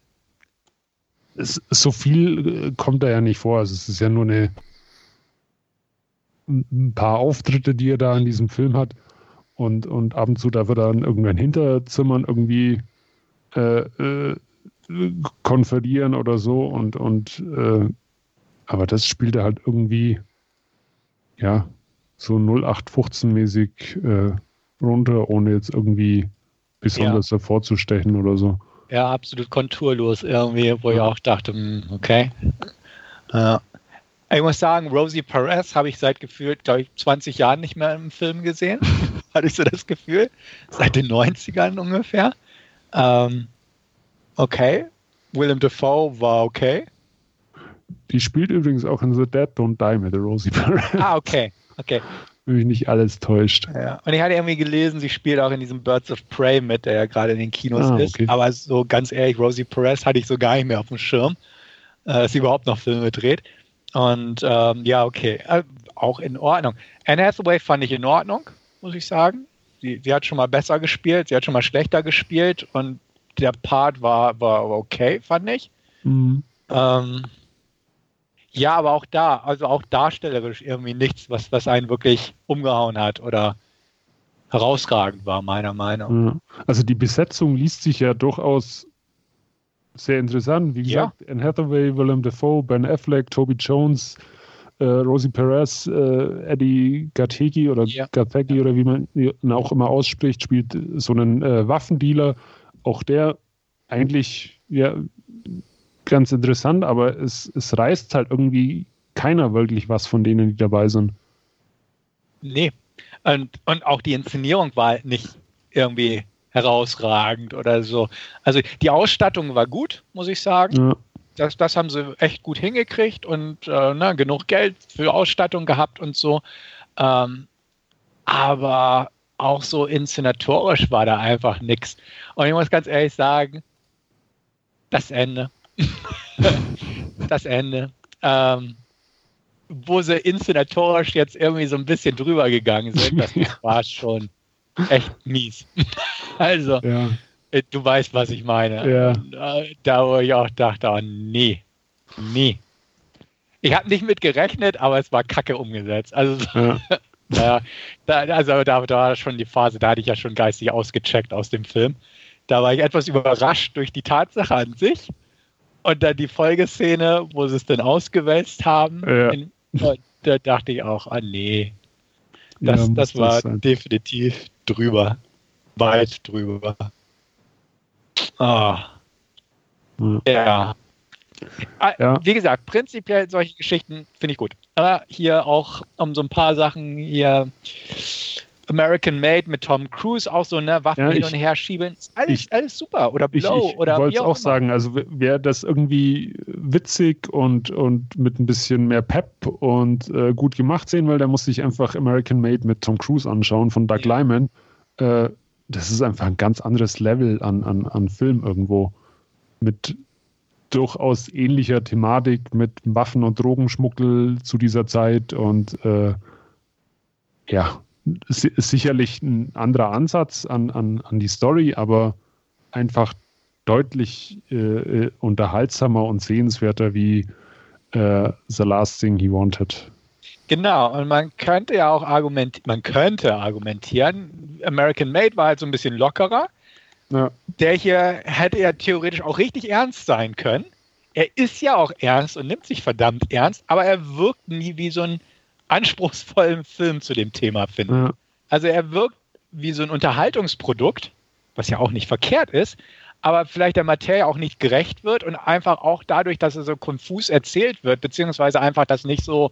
es, so viel äh, kommt da ja nicht vor. Also es ist ja nur eine ein paar Auftritte, die er da in diesem Film hat. Und, und ab und zu da wird er in irgendein Hinterzimmern irgendwie äh, äh, konferieren oder so und, und äh, aber das spielt er halt irgendwie ja so 0815-mäßig äh, runter, ohne jetzt irgendwie besonders ja. hervorzustechen oder so. Ja, absolut konturlos irgendwie, wo ich auch dachte, hm, okay. Ja. Ich muss sagen, Rosie Perez habe ich seit gefühlt, glaube ich, 20 Jahren nicht mehr im Film gesehen. Hatte ich so das Gefühl. Seit den 90ern ungefähr. Ähm, okay. Willem Dafoe war okay. Die spielt übrigens auch in The Dead Don't Die mit Rosie Perez. Ah, okay. Okay. Wenn mich nicht alles täuscht. Ja. Und ich hatte irgendwie gelesen, sie spielt auch in diesem Birds of Prey mit, der ja gerade in den Kinos ah, okay. ist. Aber so ganz ehrlich, Rosie Perez hatte ich so gar nicht mehr auf dem Schirm, äh, dass sie überhaupt noch Filme dreht. Und ähm, ja, okay. Äh, auch in Ordnung. Anne Hathaway fand ich in Ordnung, muss ich sagen. Sie, sie hat schon mal besser gespielt, sie hat schon mal schlechter gespielt und der Part war, war okay, fand ich. Mhm. Ähm, ja, aber auch da, also auch darstellerisch irgendwie nichts, was, was einen wirklich umgehauen hat oder herausragend war, meiner Meinung nach. Also die Besetzung liest sich ja durchaus sehr interessant. Wie gesagt, ja. Anne Hathaway, Willem Dafoe, Ben Affleck, Toby Jones, äh, Rosie Perez, äh, Eddie Gategi oder ja. Gategi oder wie man ihn auch immer ausspricht, spielt so einen äh, Waffendealer auch der eigentlich ja ganz interessant, aber es, es reißt halt irgendwie keiner wirklich was von denen, die dabei sind. Nee. Und, und auch die Inszenierung war halt nicht irgendwie herausragend oder so. Also die Ausstattung war gut, muss ich sagen. Ja. Das, das haben sie echt gut hingekriegt und äh, na, genug Geld für Ausstattung gehabt und so. Ähm, aber auch so inszenatorisch war da einfach nichts. Und ich muss ganz ehrlich sagen, das Ende. das Ende. Ähm, wo sie inszenatorisch jetzt irgendwie so ein bisschen drüber gegangen sind, das war schon echt mies. also, ja. Äh, du weißt, was ich meine. Ja. Äh, da, wo ich auch dachte, oh, nee, nee. Ich habe nicht mit gerechnet, aber es war kacke umgesetzt. Also, ja. Naja, da, also da, da war schon die Phase, da hatte ich ja schon geistig ausgecheckt aus dem Film. Da war ich etwas überrascht durch die Tatsache an sich. Und dann die Folgeszene, wo sie es dann ausgewälzt haben. Ja. In, da dachte ich auch, ah nee, das, ja, das war das definitiv drüber. Weit drüber. Ah. Ja. ja. Ah, ja. Wie gesagt, prinzipiell solche Geschichten finde ich gut. Aber hier auch um so ein paar Sachen hier American Made mit Tom Cruise auch so ne Waffen ja, hin und her schieben. Alles, ich, alles super. Oder Blow ich, ich oder wollte es auch, auch sagen. Also wäre das irgendwie witzig und, und mit ein bisschen mehr Pep und äh, gut gemacht sehen will, dann muss ich einfach American Made mit Tom Cruise anschauen von Doug ja. Lyman. Äh, das ist einfach ein ganz anderes Level an, an, an Film irgendwo. Mit durchaus ähnlicher Thematik mit Waffen- und Drogenschmuggel zu dieser Zeit und äh, ja, ist sicherlich ein anderer Ansatz an, an, an die Story, aber einfach deutlich äh, äh, unterhaltsamer und sehenswerter wie äh, The Last Thing He Wanted. Genau, und man könnte ja auch argumentieren, man könnte argumentieren, American Made war halt so ein bisschen lockerer, ja. Der hier hätte ja theoretisch auch richtig ernst sein können. Er ist ja auch ernst und nimmt sich verdammt ernst, aber er wirkt nie wie so ein anspruchsvollen Film zu dem Thema, finde ja. Also er wirkt wie so ein Unterhaltungsprodukt, was ja auch nicht verkehrt ist, aber vielleicht der Materie auch nicht gerecht wird und einfach auch dadurch, dass er so konfus erzählt wird, beziehungsweise einfach das nicht so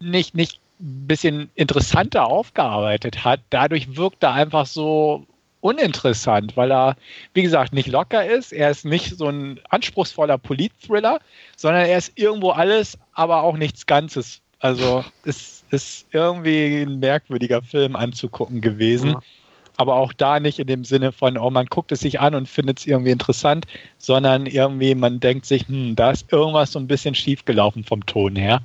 nicht, nicht ein bisschen interessanter aufgearbeitet hat, dadurch wirkt er einfach so uninteressant, weil er, wie gesagt, nicht locker ist. Er ist nicht so ein anspruchsvoller Polit-Thriller, sondern er ist irgendwo alles, aber auch nichts Ganzes. Also es ist irgendwie ein merkwürdiger Film anzugucken gewesen. Ja. Aber auch da nicht in dem Sinne von, oh, man guckt es sich an und findet es irgendwie interessant, sondern irgendwie, man denkt sich, hm, da ist irgendwas so ein bisschen schief gelaufen vom Ton her.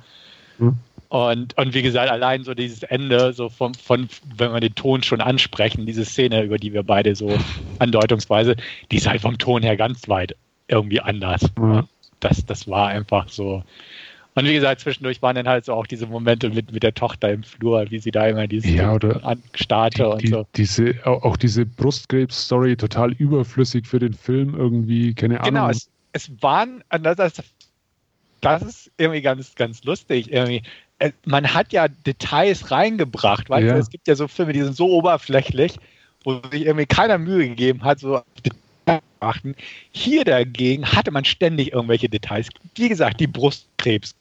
Mhm. Und, und wie gesagt, allein so dieses Ende, so von, von, wenn wir den Ton schon ansprechen, diese Szene, über die wir beide so andeutungsweise, die ist halt vom Ton her ganz weit irgendwie anders. Mhm. Das, das war einfach so. Und wie gesagt, zwischendurch waren dann halt so auch diese Momente mit, mit der Tochter im Flur, wie sie da immer diese ja, oder anstarrte die, und so. Diese, auch diese Brustkrebs-Story total überflüssig für den Film irgendwie, keine Ahnung. Genau, es, es waren, das, das ist irgendwie ganz, ganz lustig. Irgendwie man hat ja Details reingebracht, weil ja. es gibt ja so Filme, die sind so oberflächlich, wo sich irgendwie keiner Mühe gegeben hat, so Details achten. Hier dagegen hatte man ständig irgendwelche Details. Wie gesagt, die Brustkrebs,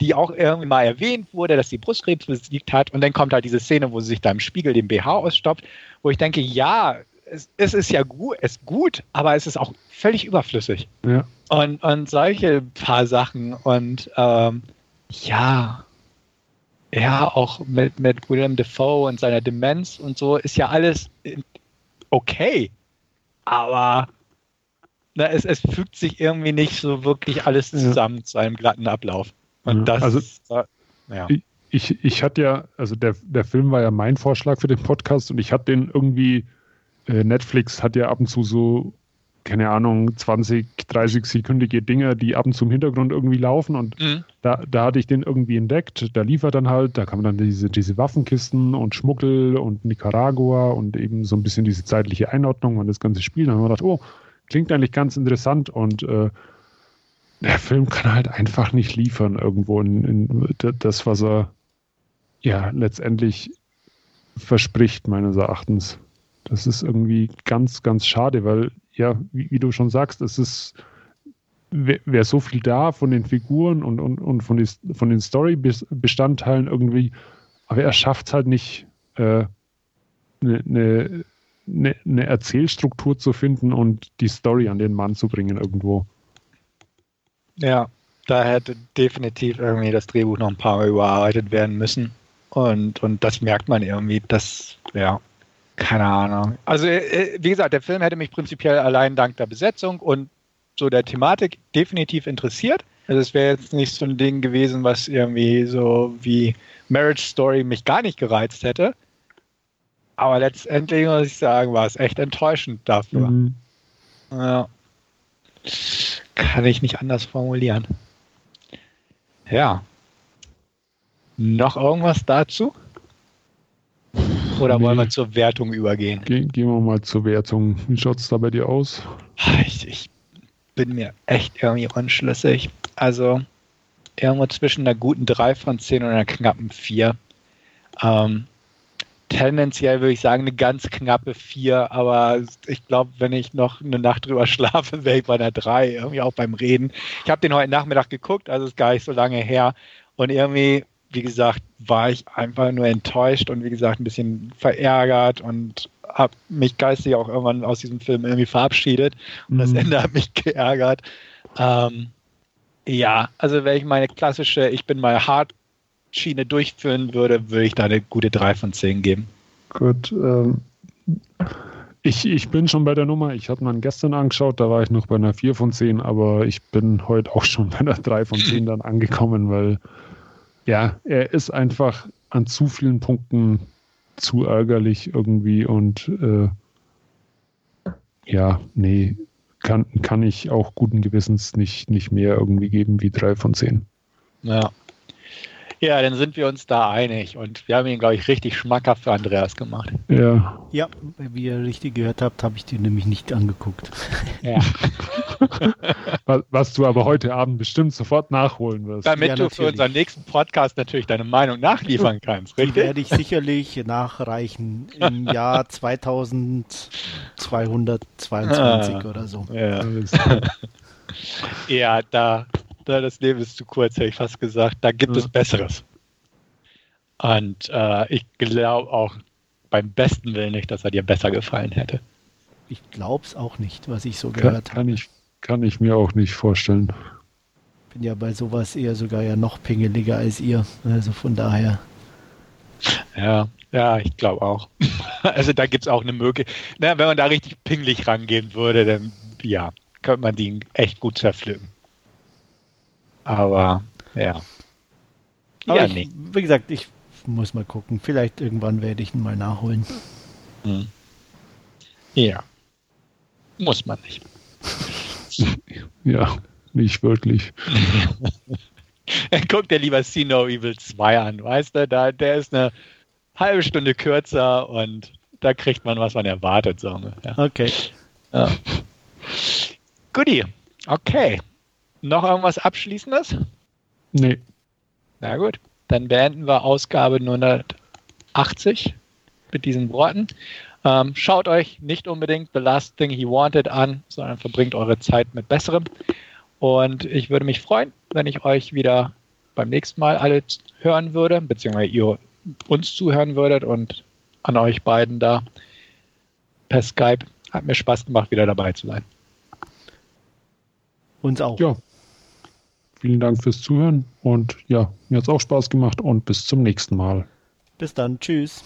die auch irgendwie mal erwähnt wurde, dass sie Brustkrebs besiegt hat. Und dann kommt halt diese Szene, wo sie sich da im Spiegel den BH ausstopft, wo ich denke, ja, es, es ist ja gut, es ist gut, aber es ist auch völlig überflüssig. Ja. Und, und solche paar Sachen. Und ähm, ja, ja, auch mit, mit William Defoe und seiner Demenz und so ist ja alles okay. Aber na, es, es fügt sich irgendwie nicht so wirklich alles zusammen ja. zu einem glatten Ablauf. Und ja, das also, ist, ja. Ich, ich hatte ja, also der, der Film war ja mein Vorschlag für den Podcast und ich hatte den irgendwie, äh, Netflix hat ja ab und zu so keine Ahnung, 20, 30 sekündige Dinger, die ab und zu im Hintergrund irgendwie laufen. Und mhm. da, da hatte ich den irgendwie entdeckt. Da lief er dann halt, da kamen dann diese, diese Waffenkisten und Schmuggel und Nicaragua und eben so ein bisschen diese zeitliche Einordnung und das ganze Spiel. Da haben wir gedacht, oh, klingt eigentlich ganz interessant und äh, der Film kann halt einfach nicht liefern irgendwo in, in das, was er ja letztendlich verspricht, meines Erachtens. Das ist irgendwie ganz, ganz schade, weil ja, wie, wie, du schon sagst, es ist wäre so viel da von den Figuren und, und, und von, die, von den Story-Bestandteilen irgendwie, aber er schafft es halt nicht, eine äh, ne, ne, ne, ne Erzählstruktur zu finden und die Story an den Mann zu bringen irgendwo. Ja, da hätte definitiv irgendwie das Drehbuch noch ein paar Mal überarbeitet werden müssen. Und, und das merkt man irgendwie, dass, ja, keine Ahnung. Also, äh, wie gesagt, der Film hätte mich prinzipiell allein dank der Besetzung und so der Thematik definitiv interessiert. Also es wäre jetzt nicht so ein Ding gewesen, was irgendwie so wie Marriage Story mich gar nicht gereizt hätte. Aber letztendlich muss ich sagen, war es echt enttäuschend dafür. Mhm. Ja. Kann ich nicht anders formulieren. Ja. Noch irgendwas dazu? Oder nee. wollen wir zur Wertung übergehen? Ge gehen wir mal zur Wertung. Wie schaut es da bei dir aus? Ich, ich, bin mir echt irgendwie unschlüssig. Also irgendwo zwischen einer guten 3 von 10 und einer knappen 4. Ähm, tendenziell würde ich sagen, eine ganz knappe 4, aber ich glaube, wenn ich noch eine Nacht drüber schlafe, wäre ich bei einer 3, irgendwie auch beim Reden. Ich habe den heute Nachmittag geguckt, also ist gar nicht so lange her. Und irgendwie wie gesagt, war ich einfach nur enttäuscht und wie gesagt ein bisschen verärgert und habe mich geistig auch irgendwann aus diesem Film irgendwie verabschiedet und mhm. das Ende hat mich geärgert. Ähm, ja, also wenn ich meine klassische Ich bin mal hart Schiene durchführen würde, würde ich da eine gute 3 von 10 geben. Gut, ähm, ich, ich bin schon bei der Nummer. Ich hatte man gestern angeschaut, da war ich noch bei einer 4 von 10, aber ich bin heute auch schon bei einer 3 von 10 dann angekommen, weil ja, er ist einfach an zu vielen Punkten zu ärgerlich irgendwie und äh, ja, nee, kann, kann ich auch guten Gewissens nicht, nicht mehr irgendwie geben wie drei von zehn. Ja. Ja, dann sind wir uns da einig und wir haben ihn, glaube ich, richtig schmackhaft für Andreas gemacht. Ja. Ja, wie ihr richtig gehört habt, habe ich den nämlich nicht angeguckt. Ja. Was du aber heute Abend bestimmt sofort nachholen wirst. Damit ja, du für unseren nächsten Podcast natürlich deine Meinung nachliefern kannst, richtig? Die werde ich sicherlich nachreichen im Jahr 2222 ah, oder so. Ja, ja da das Leben ist zu kurz, hätte ich fast gesagt. Da gibt ja. es Besseres. Und äh, ich glaube auch, beim besten Willen nicht, dass er dir besser gefallen hätte. Ich glaub's auch nicht, was ich so Kann, gehört kann, habe. ich, kann ich mir auch nicht vorstellen. Bin ja bei sowas eher sogar ja noch pingeliger als ihr. Also von daher. Ja, ja, ich glaube auch. Also da gibt es auch eine Möglichkeit. Na, wenn man da richtig pingelig rangehen würde, dann ja, könnte man den echt gut zerpflücken. Aber ja. Aber ja, ich, nee. wie gesagt, ich muss mal gucken. Vielleicht irgendwann werde ich ihn mal nachholen. Hm. Ja. Muss man nicht. Ja, nicht wirklich. Guck dir lieber See No Evil 2 an, weißt du? Da, der ist eine halbe Stunde kürzer und da kriegt man, was man erwartet. So, ja. Okay. Ja. Goodie. Okay. Noch irgendwas Abschließendes? Nee, Na gut, dann beenden wir Ausgabe 980 mit diesen Worten. Ähm, schaut euch nicht unbedingt The Last Thing He Wanted an, sondern verbringt eure Zeit mit Besserem. Und ich würde mich freuen, wenn ich euch wieder beim nächsten Mal alle hören würde, beziehungsweise ihr uns zuhören würdet und an euch beiden da per Skype. Hat mir Spaß gemacht, wieder dabei zu sein. Uns auch. ja. Vielen Dank fürs Zuhören und ja, mir hat es auch Spaß gemacht und bis zum nächsten Mal. Bis dann. Tschüss.